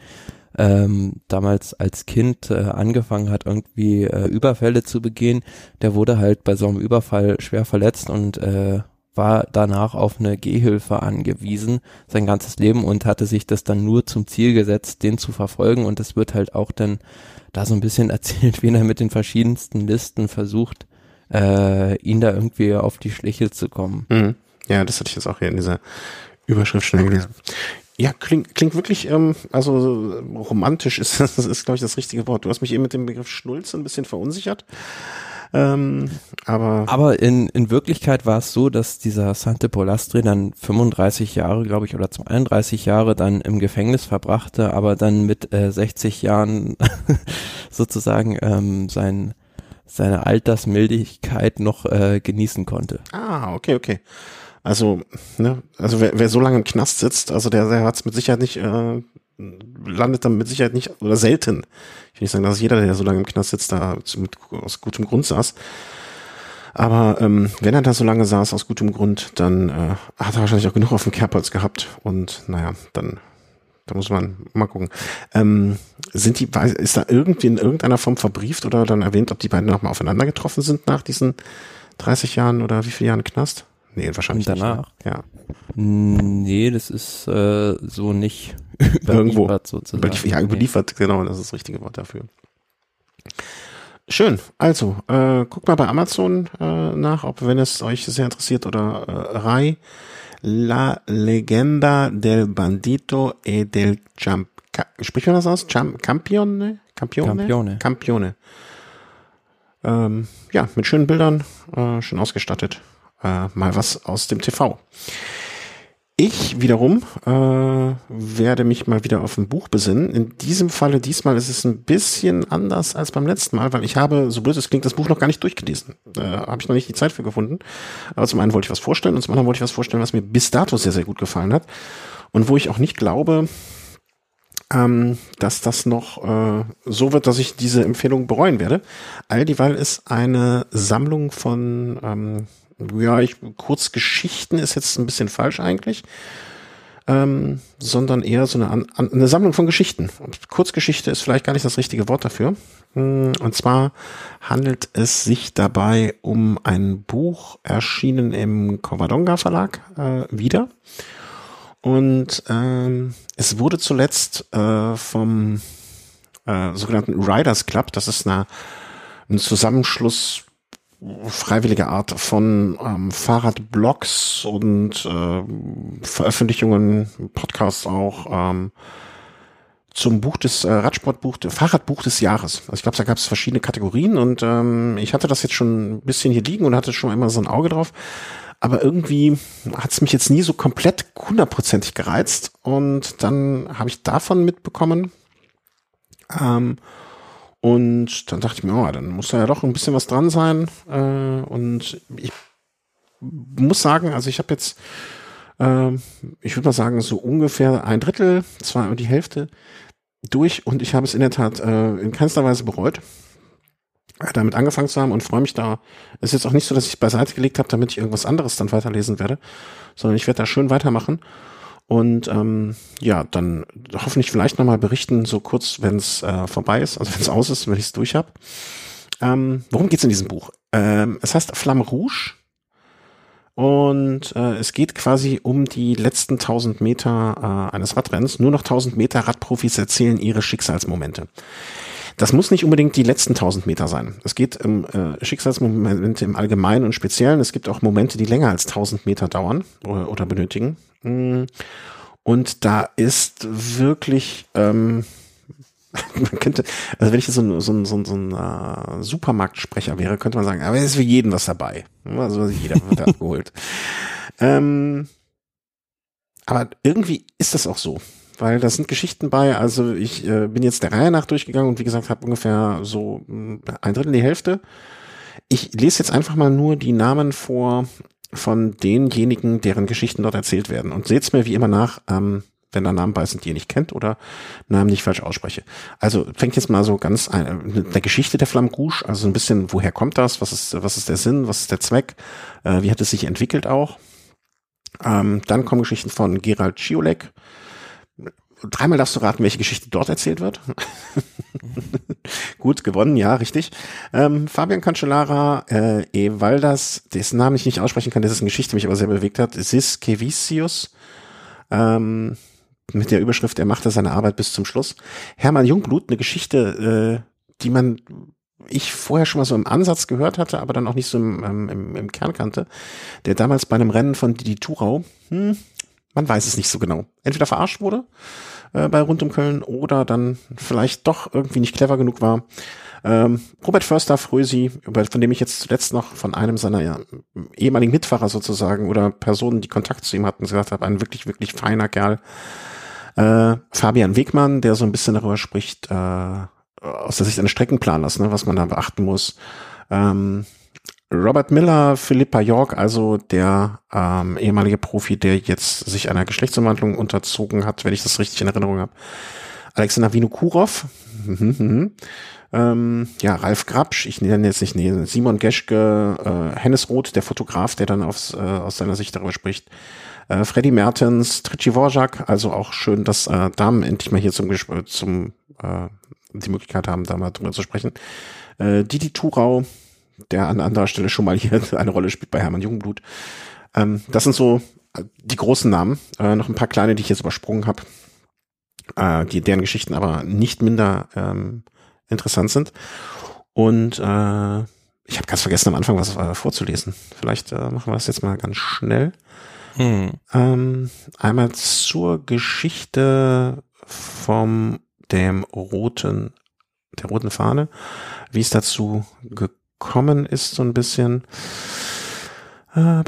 ähm, damals als Kind äh, angefangen hat, irgendwie äh, Überfälle zu begehen. Der wurde halt bei so einem Überfall schwer verletzt und äh, war danach auf eine Gehhilfe angewiesen, sein ganzes Leben und hatte sich das dann nur zum Ziel gesetzt, den zu verfolgen und es wird halt auch dann da so ein bisschen erzählt, wie er mit den verschiedensten Listen versucht, äh, ihn da irgendwie auf die Schliche zu kommen. Mhm. Ja, das hatte ich jetzt auch hier in dieser Überschrift schnell gelesen. Ja, klingt, klingt wirklich, ähm, also romantisch ist das, ist, glaube ich, das richtige Wort. Du hast mich eben mit dem Begriff Schnulze ein bisschen verunsichert. Ähm, aber aber in, in Wirklichkeit war es so, dass dieser Sante Polastri dann 35 Jahre, glaube ich, oder 32 Jahre dann im Gefängnis verbrachte, aber dann mit äh, 60 Jahren sozusagen ähm, sein, seine Altersmildigkeit noch äh, genießen konnte. Ah, okay, okay. Also, ne, also wer, wer so lange im Knast sitzt, also der, der hat es mit Sicherheit nicht, äh, landet dann mit Sicherheit nicht, oder selten. Ich will nicht sagen, dass jeder, der so lange im Knast sitzt, da mit, aus gutem Grund saß. Aber ähm, wenn er da so lange saß aus gutem Grund, dann äh, hat er wahrscheinlich auch genug auf dem Kerbholz gehabt. Und naja, dann da muss man mal gucken. Ähm, sind die, ist da irgendwie in irgendeiner Form verbrieft oder dann erwähnt, ob die beiden nochmal aufeinander getroffen sind nach diesen 30 Jahren oder wie viele Jahren Knast? Nee, wahrscheinlich Und danach? Nicht, ne? Ja. Nee, das ist äh, so nicht Irgendwo. überliefert sozusagen. Überlief ja, überliefert, genau, das ist das richtige Wort dafür. Schön. Also, äh, guckt mal bei Amazon äh, nach, ob wenn es euch sehr interessiert oder äh, Rai. La Legenda del Bandito e del Champ Spricht man das aus? Champ Campione? Campione? Campione. Campione. Ähm, ja, mit schönen Bildern, äh, schön ausgestattet. Äh, mal was aus dem TV. Ich wiederum äh, werde mich mal wieder auf ein Buch besinnen. In diesem Falle diesmal ist es ein bisschen anders als beim letzten Mal, weil ich habe, so blöd es klingt, das Buch noch gar nicht durchgelesen. Da äh, habe ich noch nicht die Zeit für gefunden. Aber zum einen wollte ich was vorstellen und zum anderen wollte ich was vorstellen, was mir bis dato sehr, sehr gut gefallen hat. Und wo ich auch nicht glaube, ähm, dass das noch äh, so wird, dass ich diese Empfehlung bereuen werde. All dieweil ist eine Sammlung von ähm, ja, ich, Kurzgeschichten ist jetzt ein bisschen falsch eigentlich, ähm, sondern eher so eine, eine Sammlung von Geschichten. Und Kurzgeschichte ist vielleicht gar nicht das richtige Wort dafür. Hm, und zwar handelt es sich dabei um ein Buch erschienen im Covadonga Verlag äh, wieder. Und ähm, es wurde zuletzt äh, vom äh, sogenannten Riders Club, das ist eine, ein Zusammenschluss freiwillige Art von ähm, Fahrradblogs und äh, Veröffentlichungen, Podcasts auch ähm, zum Buch des äh, Radsportbuch, Fahrradbuch des Jahres. Also ich glaube, da gab es verschiedene Kategorien und ähm, ich hatte das jetzt schon ein bisschen hier liegen und hatte schon immer so ein Auge drauf. Aber irgendwie hat es mich jetzt nie so komplett hundertprozentig gereizt. Und dann habe ich davon mitbekommen. Ähm, und dann dachte ich mir, oh, dann muss da ja doch ein bisschen was dran sein. Äh, und ich muss sagen, also ich habe jetzt, äh, ich würde mal sagen, so ungefähr ein Drittel, zwar die Hälfte durch und ich habe es in der Tat äh, in keinster Weise bereut, äh, damit angefangen zu haben und freue mich da. Es ist jetzt auch nicht so, dass ich beiseite gelegt habe, damit ich irgendwas anderes dann weiterlesen werde, sondern ich werde da schön weitermachen und ähm, ja, dann hoffentlich vielleicht nochmal berichten, so kurz, wenn es äh, vorbei ist, also wenn es aus ist, wenn ich es durch habe. Ähm, worum geht's in diesem Buch? Ähm, es heißt Flamme Rouge und äh, es geht quasi um die letzten 1000 Meter äh, eines Radrennens. Nur noch 1000 Meter Radprofis erzählen ihre Schicksalsmomente. Das muss nicht unbedingt die letzten 1000 Meter sein. Es geht um äh, Schicksalsmomente im Allgemeinen und Speziellen. Es gibt auch Momente, die länger als 1000 Meter dauern oder, oder benötigen. Mm. Und da ist wirklich, ähm, man könnte, also wenn ich jetzt so ein, so ein, so ein, so ein uh, Supermarktsprecher wäre, könnte man sagen, aber es ist für jeden was dabei. Also jeder wird abgeholt. Ähm, aber irgendwie ist das auch so. Weil da sind Geschichten bei, also ich äh, bin jetzt der Reihe nach durchgegangen und wie gesagt, habe ungefähr so mm, ein Drittel, die Hälfte. Ich lese jetzt einfach mal nur die Namen vor von denjenigen, deren Geschichten dort erzählt werden. Und seht's mir wie immer nach, ähm, wenn da Namen bei sind, die ihr nicht kennt oder Namen nicht falsch ausspreche. Also fängt jetzt mal so ganz ein, mit der Geschichte der Flamme Rouge, also ein bisschen, woher kommt das, was ist, was ist der Sinn, was ist der Zweck, äh, wie hat es sich entwickelt auch. Ähm, dann kommen Geschichten von Gerald Schiolek, dreimal darfst du raten, welche Geschichte dort erzählt wird. Gut, gewonnen, ja, richtig. Ähm, Fabian Cancellara, äh, Evaldas, dessen Namen ich nicht aussprechen kann, das ist eine Geschichte, die mich aber sehr bewegt hat, Sis Kevicius, ähm, mit der Überschrift, er machte seine Arbeit bis zum Schluss. Hermann Jungblut, eine Geschichte, äh, die man ich vorher schon mal so im Ansatz gehört hatte, aber dann auch nicht so im, ähm, im, im Kern kannte, der damals bei einem Rennen von Didi Thurau, hm, man weiß es nicht so genau, entweder verarscht wurde äh, bei Rund um Köln oder dann vielleicht doch irgendwie nicht clever genug war. Ähm, Robert Förster Frösi, von dem ich jetzt zuletzt noch von einem seiner ja, ehemaligen Mitfahrer sozusagen oder Personen, die Kontakt zu ihm hatten, gesagt habe, ein wirklich, wirklich feiner Kerl. Äh, Fabian Wegmann, der so ein bisschen darüber spricht, äh, aus der Sicht eines Streckenplaners, ne, was man da beachten muss. Ähm, Robert Miller, Philippa York, also der ähm, ehemalige Profi, der jetzt sich einer Geschlechtsumwandlung unterzogen hat, wenn ich das richtig in Erinnerung habe. Alexander Vinokurov, ähm, ja, Ralf Grabsch, ich nenne jetzt nicht, nee, Simon Geschke, äh, Hennes Roth, der Fotograf, der dann aufs, äh, aus seiner Sicht darüber spricht, äh, Freddy Mertens, Tritschi Worjak, also auch schön, dass äh, Damen endlich mal hier zum, zum äh, die Möglichkeit haben, da mal drüber zu sprechen. Äh, Didi Thurau, der an anderer Stelle schon mal hier eine Rolle spielt bei Hermann Jungblut. Ähm, das sind so äh, die großen Namen. Äh, noch ein paar kleine, die ich jetzt übersprungen habe, äh, die deren Geschichten aber nicht minder ähm, interessant sind. Und äh, ich habe ganz vergessen am Anfang was äh, vorzulesen. Vielleicht äh, machen wir das jetzt mal ganz schnell. Hm. Ähm, einmal zur Geschichte vom dem roten, der roten Fahne, wie es dazu gekommen ist, so ein bisschen. Äh,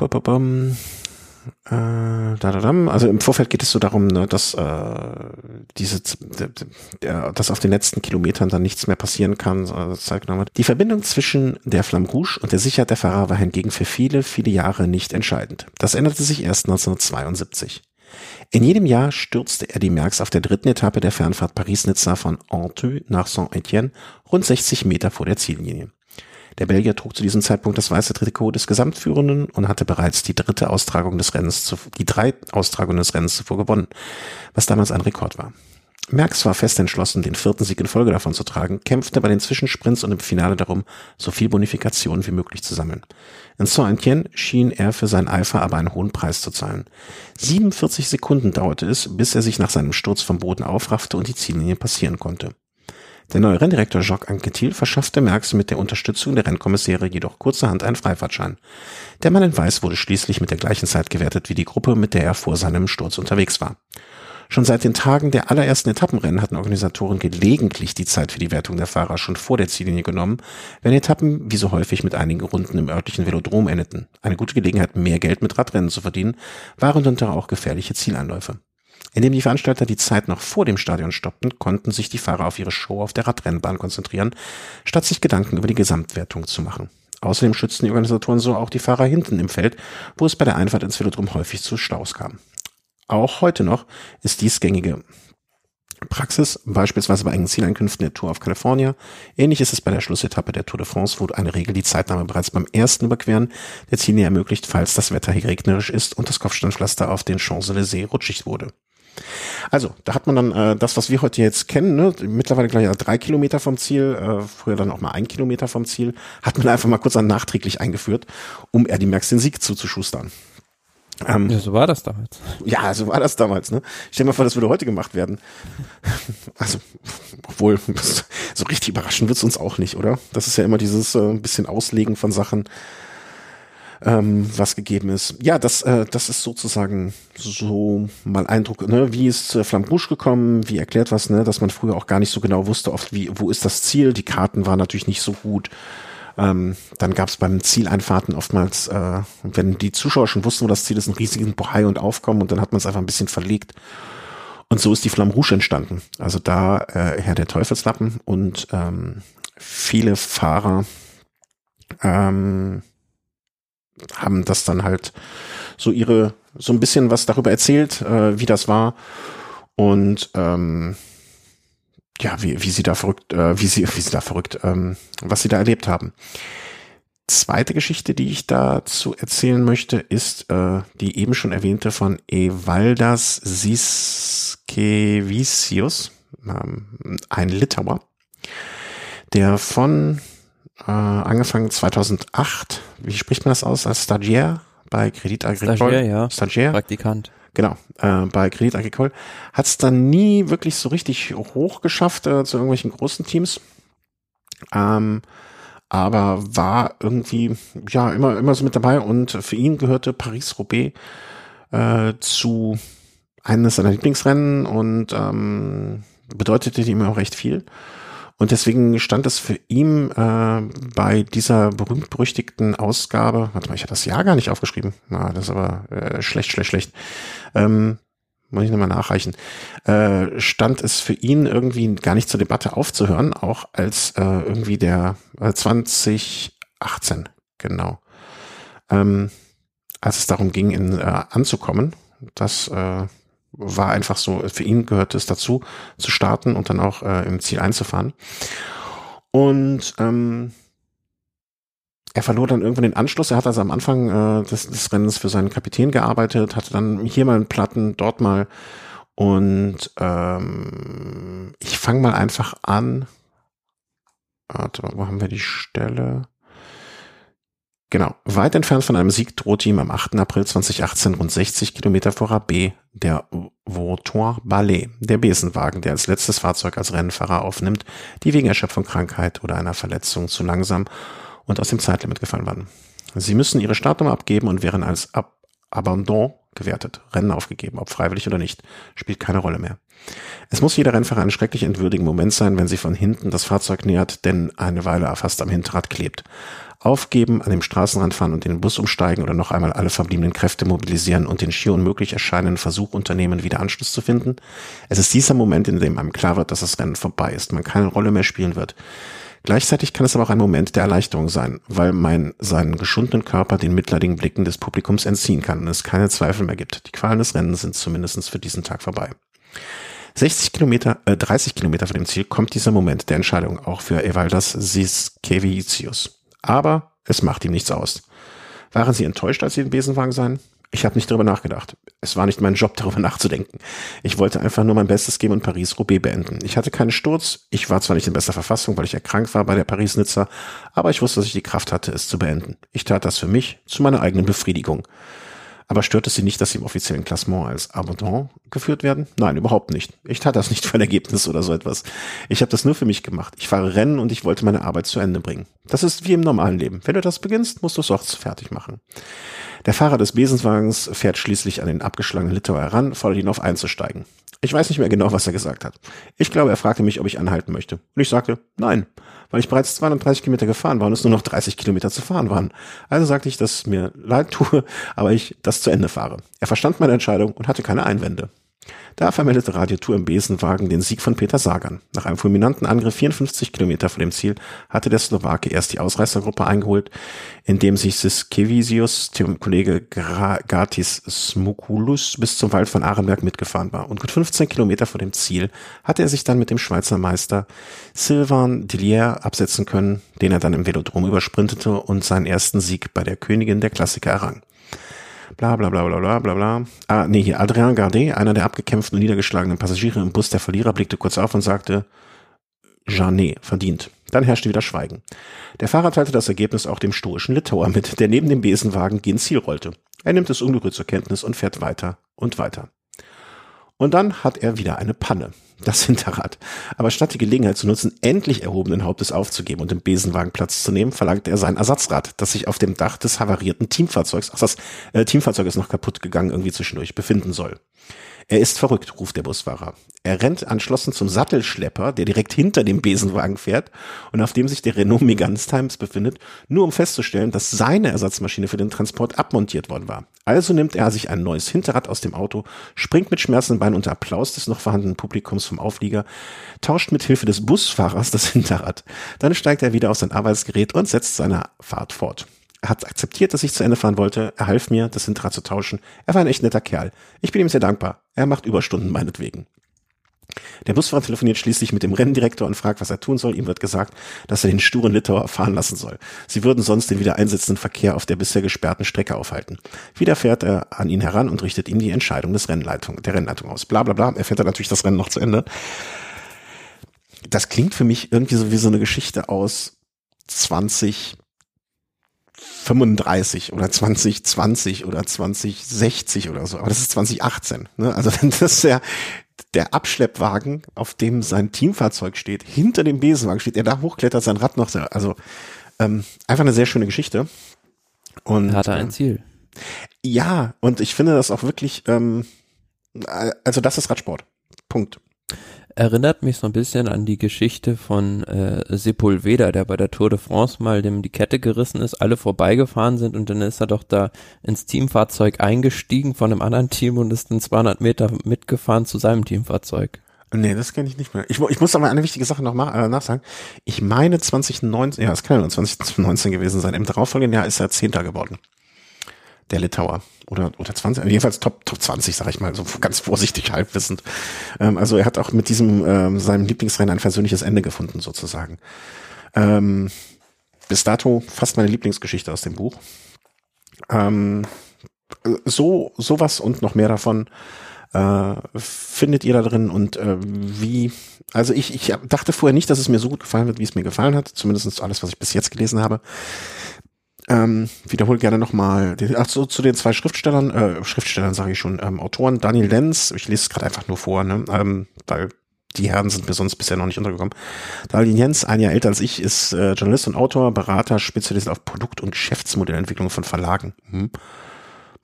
also im Vorfeld geht es so darum, ne, dass äh, diese, dass auf den letzten Kilometern dann nichts mehr passieren kann. Die Verbindung zwischen der Flamme Rouge und der Sicherheit der Fahrer war hingegen für viele, viele Jahre nicht entscheidend. Das änderte sich erst 1972. In jedem Jahr stürzte er die Merckx auf der dritten Etappe der Fernfahrt Paris-Nizza von Anteux nach Saint-Étienne rund 60 Meter vor der Ziellinie. Der Belgier trug zu diesem Zeitpunkt das weiße Trikot des Gesamtführenden und hatte bereits die dritte Austragung des Rennens, zu, die drei Austragungen des Rennens zuvor gewonnen, was damals ein Rekord war. Merckx war fest entschlossen, den vierten Sieg in Folge davon zu tragen, kämpfte bei den Zwischensprints und im Finale darum, so viel Bonifikation wie möglich zu sammeln. In Saint-Étienne schien er für seinen Eifer aber einen hohen Preis zu zahlen. 47 Sekunden dauerte es, bis er sich nach seinem Sturz vom Boden aufraffte und die Ziellinie passieren konnte. Der neue Renndirektor Jacques Anquetil verschaffte Merckx mit der Unterstützung der Rennkommissäre jedoch kurzerhand einen Freifahrtschein. Der Mann in Weiß wurde schließlich mit der gleichen Zeit gewertet wie die Gruppe, mit der er vor seinem Sturz unterwegs war. Schon seit den Tagen der allerersten Etappenrennen hatten Organisatoren gelegentlich die Zeit für die Wertung der Fahrer schon vor der Ziellinie genommen, wenn Etappen wie so häufig mit einigen Runden im örtlichen Velodrom endeten. Eine gute Gelegenheit, mehr Geld mit Radrennen zu verdienen, waren darunter auch gefährliche Zieleinläufe. Indem die Veranstalter die Zeit noch vor dem Stadion stoppten, konnten sich die Fahrer auf ihre Show auf der Radrennbahn konzentrieren, statt sich Gedanken über die Gesamtwertung zu machen. Außerdem schützten die Organisatoren so auch die Fahrer hinten im Feld, wo es bei der Einfahrt ins Velodrom häufig zu Staus kam. Auch heute noch ist dies gängige Praxis, beispielsweise bei engen Zieleinkünften der Tour auf California. Ähnlich ist es bei der Schlussetappe der Tour de France, wo eine Regel die Zeitnahme bereits beim ersten Überqueren der Ziellinie ermöglicht, falls das Wetter regnerisch ist und das Kopfsteinpflaster auf den Champs-Élysées rutschig wurde. Also, da hat man dann äh, das, was wir heute jetzt kennen, ne? mittlerweile gleich drei Kilometer vom Ziel, äh, früher dann auch mal ein Kilometer vom Ziel, hat man einfach mal kurz an nachträglich eingeführt, um er die Merckx den Sieg zuzuschustern. Ähm, ja, so war das damals. Ja, so war das damals. Ne? Stell dir mal vor, das würde heute gemacht werden. Also, obwohl, so richtig überraschen wird's uns auch nicht, oder? Das ist ja immer dieses äh, bisschen Auslegen von Sachen, ähm, was gegeben ist. Ja, das, äh, das ist sozusagen so mal Eindruck, ne? wie ist äh, Flamme Rouge gekommen, wie erklärt was, ne? dass man früher auch gar nicht so genau wusste, oft wie, wo ist das Ziel. Die Karten waren natürlich nicht so gut. Ähm, dann gab es beim Zieleinfahrten oftmals, äh, wenn die Zuschauer schon wussten, wo das Ziel ist, einen riesigen Bohai und Aufkommen und dann hat man es einfach ein bisschen verlegt. Und so ist die Flamme Rouge entstanden. Also da äh, Herr der Teufelslappen und ähm, viele Fahrer ähm, haben das dann halt so ihre, so ein bisschen was darüber erzählt, äh, wie das war. Und ähm, ja, wie, wie sie da verrückt, äh, wie sie, wie sie da verrückt, ähm, was sie da erlebt haben. zweite Geschichte, die ich dazu erzählen möchte, ist äh, die eben schon erwähnte von Evaldas Siskevicius, ähm, ein Litauer, der von äh, angefangen 2008, wie spricht man das aus, als Stagiaire bei Credit Agricole? Stagiaire, ja. Stagiaire. Praktikant. Genau, äh, bei Credit Agricole hat es dann nie wirklich so richtig hoch geschafft äh, zu irgendwelchen großen Teams. Ähm, aber war irgendwie ja immer immer so mit dabei und für ihn gehörte Paris-Roubaix äh, zu eines seiner Lieblingsrennen und ähm, bedeutete ihm auch recht viel. Und deswegen stand es für ihn äh, bei dieser berühmt-berüchtigten Ausgabe, warte mal, ich hatte das Jahr gar nicht aufgeschrieben, na, das ist aber äh, schlecht, schlecht, schlecht, ähm, muss ich nochmal nachreichen, äh, stand es für ihn irgendwie gar nicht zur Debatte aufzuhören, auch als äh, irgendwie der äh, 2018, genau, ähm, als es darum ging, in, äh, anzukommen, das äh, war einfach so, für ihn gehört es dazu, zu starten und dann auch äh, im Ziel einzufahren. Und ähm, er verlor dann irgendwann den Anschluss. Er hat also am Anfang äh, des, des Rennens für seinen Kapitän gearbeitet, hatte dann hier mal einen Platten, dort mal. Und ähm, ich fange mal einfach an. Warte, wo haben wir die Stelle? Genau. Weit entfernt von einem Sieg droht ihm am 8. April 2018 rund 60 Kilometer vor Rabé der Vautour Ballet, der Besenwagen, der als letztes Fahrzeug als Rennfahrer aufnimmt, die wegen Erschöpfung, Krankheit oder einer Verletzung zu langsam und aus dem Zeitlimit gefallen waren. Sie müssen ihre Startnummer abgeben und wären als Ab Abandon gewertet. Rennen aufgegeben, ob freiwillig oder nicht, spielt keine Rolle mehr. Es muss jeder Rennfahrer einen schrecklich entwürdigen Moment sein, wenn sie von hinten das Fahrzeug nähert, denn eine Weile fast am Hinterrad klebt aufgeben, an dem Straßenrand fahren und den Bus umsteigen oder noch einmal alle verbliebenen Kräfte mobilisieren und den schier unmöglich erscheinenden Versuch unternehmen, wieder Anschluss zu finden? Es ist dieser Moment, in dem einem klar wird, dass das Rennen vorbei ist, man keine Rolle mehr spielen wird. Gleichzeitig kann es aber auch ein Moment der Erleichterung sein, weil man seinen geschundenen Körper den mitleidigen Blicken des Publikums entziehen kann und es keine Zweifel mehr gibt. Die Qualen des Rennens sind zumindest für diesen Tag vorbei. 60 Kilometer, äh, 30 Kilometer vor dem Ziel kommt dieser Moment der Entscheidung auch für Evaldas Siskevicius. Aber es macht ihm nichts aus. Waren Sie enttäuscht, als Sie im Besenwagen sahen? Ich habe nicht darüber nachgedacht. Es war nicht mein Job, darüber nachzudenken. Ich wollte einfach nur mein Bestes geben und Paris-Roubaix beenden. Ich hatte keinen Sturz. Ich war zwar nicht in bester Verfassung, weil ich erkrankt war bei der Paris-Nizza, aber ich wusste, dass ich die Kraft hatte, es zu beenden. Ich tat das für mich, zu meiner eigenen Befriedigung. Aber stört es Sie nicht, dass Sie im offiziellen Klassement als Abandon geführt werden? Nein, überhaupt nicht. Ich tat das nicht für ein Ergebnis oder so etwas. Ich habe das nur für mich gemacht. Ich fahre Rennen und ich wollte meine Arbeit zu Ende bringen. Das ist wie im normalen Leben. Wenn du das beginnst, musst du es auch fertig machen. Der Fahrer des Besenswagens fährt schließlich an den abgeschlagenen Litauer heran, fordert ihn auf einzusteigen. Ich weiß nicht mehr genau, was er gesagt hat. Ich glaube, er fragte mich, ob ich anhalten möchte. Und ich sagte, nein weil ich bereits 230 Kilometer gefahren war und es nur noch 30 Kilometer zu fahren waren. Also sagte ich, dass es mir leid tue, aber ich das zu Ende fahre. Er verstand meine Entscheidung und hatte keine Einwände. Da vermeldete Radio Tour im Besenwagen den Sieg von Peter Sagan. Nach einem fulminanten Angriff 54 Kilometer vor dem Ziel hatte der Slowake erst die Ausreißergruppe eingeholt, indem sich Siskevicius, dem Kollege Gatis Smukulus, bis zum Wald von Arenberg mitgefahren war. Und gut 15 Kilometer vor dem Ziel hatte er sich dann mit dem Schweizer Meister Sylvain Dillier absetzen können, den er dann im Velodrom übersprintete und seinen ersten Sieg bei der Königin der Klassiker errang bla bla bla bla bla bla bla. Ah, nee, hier Adrien Gardet, einer der abgekämpften und niedergeschlagenen Passagiere im Bus der Verlierer, blickte kurz auf und sagte, Janet, verdient. Dann herrschte wieder Schweigen. Der Fahrer teilte das Ergebnis auch dem stoischen Litauer mit, der neben dem Besenwagen gen Ziel rollte. Er nimmt es ungerührt zur Kenntnis und fährt weiter und weiter. Und dann hat er wieder eine Panne das Hinterrad. Aber statt die Gelegenheit zu nutzen, endlich erhobenen Hauptes aufzugeben und im Besenwagen Platz zu nehmen, verlangt er sein Ersatzrad, das sich auf dem Dach des havarierten Teamfahrzeugs, ach das äh, Teamfahrzeug ist noch kaputt gegangen, irgendwie zwischendurch, befinden soll. Er ist verrückt, ruft der Busfahrer. Er rennt anschlossen zum Sattelschlepper, der direkt hinter dem Besenwagen fährt und auf dem sich der Renault Megane Times befindet, nur um festzustellen, dass seine Ersatzmaschine für den Transport abmontiert worden war. Also nimmt er sich ein neues Hinterrad aus dem Auto, springt mit schmerzenden Beinen unter Applaus des noch vorhandenen Publikums vom Auflieger, tauscht mit Hilfe des Busfahrers das Hinterrad. Dann steigt er wieder auf sein Arbeitsgerät und setzt seine Fahrt fort. Er hat akzeptiert, dass ich zu Ende fahren wollte. Er half mir, das Hinterrad zu tauschen. Er war ein echt netter Kerl. Ich bin ihm sehr dankbar. Er macht Überstunden meinetwegen. Der Busfahrer telefoniert schließlich mit dem Renndirektor und fragt, was er tun soll. Ihm wird gesagt, dass er den sturen Litauer fahren lassen soll. Sie würden sonst den wieder einsetzenden Verkehr auf der bisher gesperrten Strecke aufhalten. Wieder fährt er an ihn heran und richtet ihm die Entscheidung des Rennleitung, der Rennleitung aus. Bla bla bla. Er fährt dann natürlich das Rennen noch zu Ende. Das klingt für mich irgendwie so wie so eine Geschichte aus 20 35 oder 2020 oder 2060 oder so. Aber das ist 2018. Ne? Also das der, der Abschleppwagen, auf dem sein Teamfahrzeug steht, hinter dem Besenwagen steht, er da hochklettert, sein Rad noch. Also ähm, einfach eine sehr schöne Geschichte. Und hat er ein ähm, Ziel. Ja, und ich finde das auch wirklich, ähm, also das ist Radsport. Punkt erinnert mich so ein bisschen an die Geschichte von äh, Sepulveda, der bei der Tour de France mal dem die Kette gerissen ist, alle vorbeigefahren sind und dann ist er doch da ins Teamfahrzeug eingestiegen von einem anderen Team und ist dann 200 Meter mitgefahren zu seinem Teamfahrzeug. Nee, das kenne ich nicht mehr. Ich, ich muss aber eine wichtige Sache noch mal, äh, nachsagen. Ich meine 2019, ja, es kann ja nur 2019 gewesen sein. Im darauffolgenden Jahr ist er Zehnter geworden der Litauer. Oder, oder 20, jedenfalls Top, Top 20, sag ich mal, so ganz vorsichtig halbwissend. Ähm, also er hat auch mit diesem, ähm, seinem Lieblingsrennen ein persönliches Ende gefunden, sozusagen. Ähm, bis dato fast meine Lieblingsgeschichte aus dem Buch. Ähm, so, sowas und noch mehr davon äh, findet ihr da drin und äh, wie, also ich, ich dachte vorher nicht, dass es mir so gut gefallen wird, wie es mir gefallen hat, zumindest alles, was ich bis jetzt gelesen habe. Ähm, wiederhole gerne nochmal, ach so, zu den zwei Schriftstellern, äh, Schriftstellern sage ich schon, ähm, Autoren, Daniel Lenz, ich lese es gerade einfach nur vor, ne, ähm, weil die Herren sind mir sonst bisher noch nicht untergekommen. Daniel Jens, ein Jahr älter als ich, ist äh, Journalist und Autor, Berater, spezialisiert auf Produkt- und Geschäftsmodellentwicklung von Verlagen. Mhm.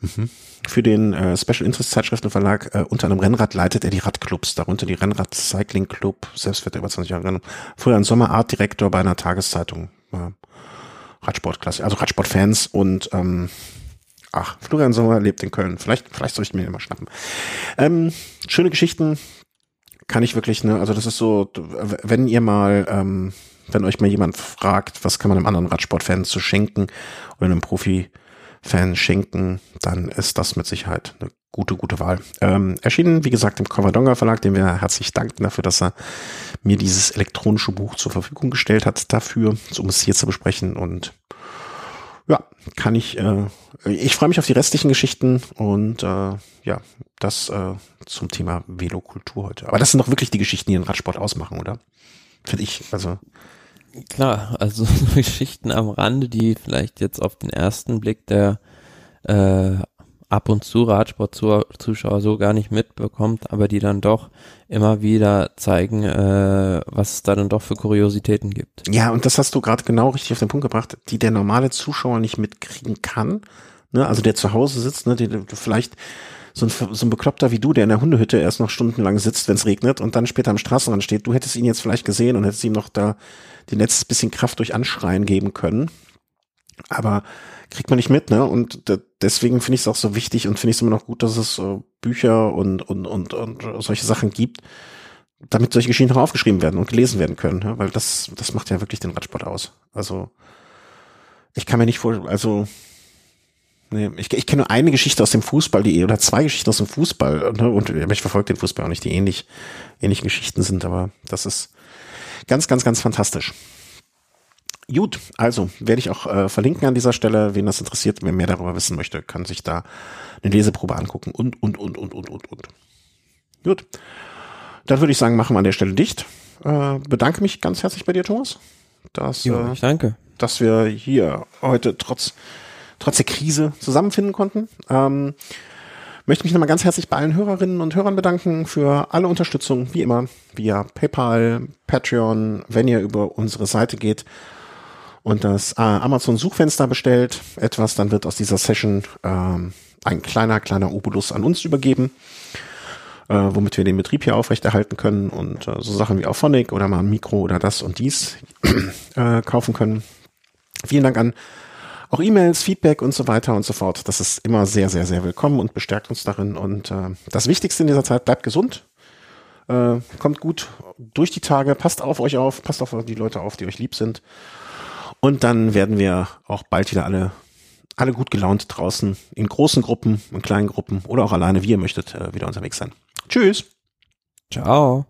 Mhm. Für den äh, Special Interest Zeitschriftenverlag äh, unter einem Rennrad leitet er die Radclubs, darunter die Rennrad Cycling Club, selbst wird er über 20 Jahre Rennen. Früher ein Sommerart-Direktor bei einer Tageszeitung. Ja. Radsportklasse, also Radsportfans und ähm, ach, Florian Sommer lebt in Köln. Vielleicht, vielleicht soll ich mir immer schnappen. Ähm, schöne Geschichten kann ich wirklich, ne, also das ist so, wenn ihr mal, ähm, wenn euch mal jemand fragt, was kann man einem anderen Radsportfan zu schenken oder einem Profi-Fan schenken, dann ist das mit Sicherheit eine gute, gute Wahl. Ähm, erschienen, wie gesagt, im Covadonga Verlag, dem wir herzlich danken dafür, dass er mir dieses elektronische Buch zur Verfügung gestellt hat, dafür, um es hier zu besprechen. Und ja, kann ich, äh, ich freue mich auf die restlichen Geschichten und äh, ja, das äh, zum Thema Velokultur heute. Aber das sind doch wirklich die Geschichten, die den Radsport ausmachen, oder? Finde ich, also. Klar, also Geschichten am Rande, die vielleicht jetzt auf den ersten Blick der äh, ab und zu Radsportzuschauer so gar nicht mitbekommt, aber die dann doch immer wieder zeigen, äh, was es da dann doch für Kuriositäten gibt. Ja, und das hast du gerade genau richtig auf den Punkt gebracht, die der normale Zuschauer nicht mitkriegen kann. Ne? Also der zu Hause sitzt, ne, der, vielleicht so ein, so ein Bekloppter wie du, der in der Hundehütte erst noch stundenlang sitzt, wenn es regnet und dann später am Straßenrand steht, du hättest ihn jetzt vielleicht gesehen und hättest ihm noch da den letztes bisschen Kraft durch Anschreien geben können. Aber kriegt man nicht mit, ne? Und deswegen finde ich es auch so wichtig und finde ich es immer noch gut, dass es Bücher und, und, und, und solche Sachen gibt, damit solche Geschichten auch aufgeschrieben werden und gelesen werden können, ne? weil das, das macht ja wirklich den Radsport aus. Also ich kann mir nicht vor, also nee, ich, ich kenne nur eine Geschichte aus dem Fußball, die oder zwei Geschichten aus dem Fußball, ne? und ich verfolge den Fußball auch nicht, die ähnlich, ähnliche Geschichten sind, aber das ist ganz, ganz, ganz fantastisch. Gut, also werde ich auch äh, verlinken an dieser Stelle. Wen das interessiert, wer mehr darüber wissen möchte, kann sich da eine Leseprobe angucken und, und, und, und, und, und, und. Gut. Dann würde ich sagen, machen wir an der Stelle dicht. Äh, bedanke mich ganz herzlich bei dir, Thomas. Dass, jo, ich danke. Dass wir hier heute trotz, trotz der Krise zusammenfinden konnten. Ähm, möchte mich nochmal ganz herzlich bei allen Hörerinnen und Hörern bedanken für alle Unterstützung, wie immer, via PayPal, Patreon, wenn ihr über unsere Seite geht und das äh, Amazon-Suchfenster bestellt, etwas, dann wird aus dieser Session ähm, ein kleiner, kleiner Obolus an uns übergeben, äh, womit wir den Betrieb hier aufrechterhalten können und äh, so Sachen wie Auphonic oder mal ein Mikro oder das und dies äh, kaufen können. Vielen Dank an auch E-Mails, Feedback und so weiter und so fort. Das ist immer sehr, sehr, sehr willkommen und bestärkt uns darin. Und äh, das Wichtigste in dieser Zeit, bleibt gesund, äh, kommt gut durch die Tage, passt auf euch auf, passt auf die Leute auf, die euch lieb sind. Und dann werden wir auch bald wieder alle, alle gut gelaunt draußen in großen Gruppen, in kleinen Gruppen oder auch alleine, wie ihr möchtet, äh, wieder unterwegs sein. Tschüss. Ciao.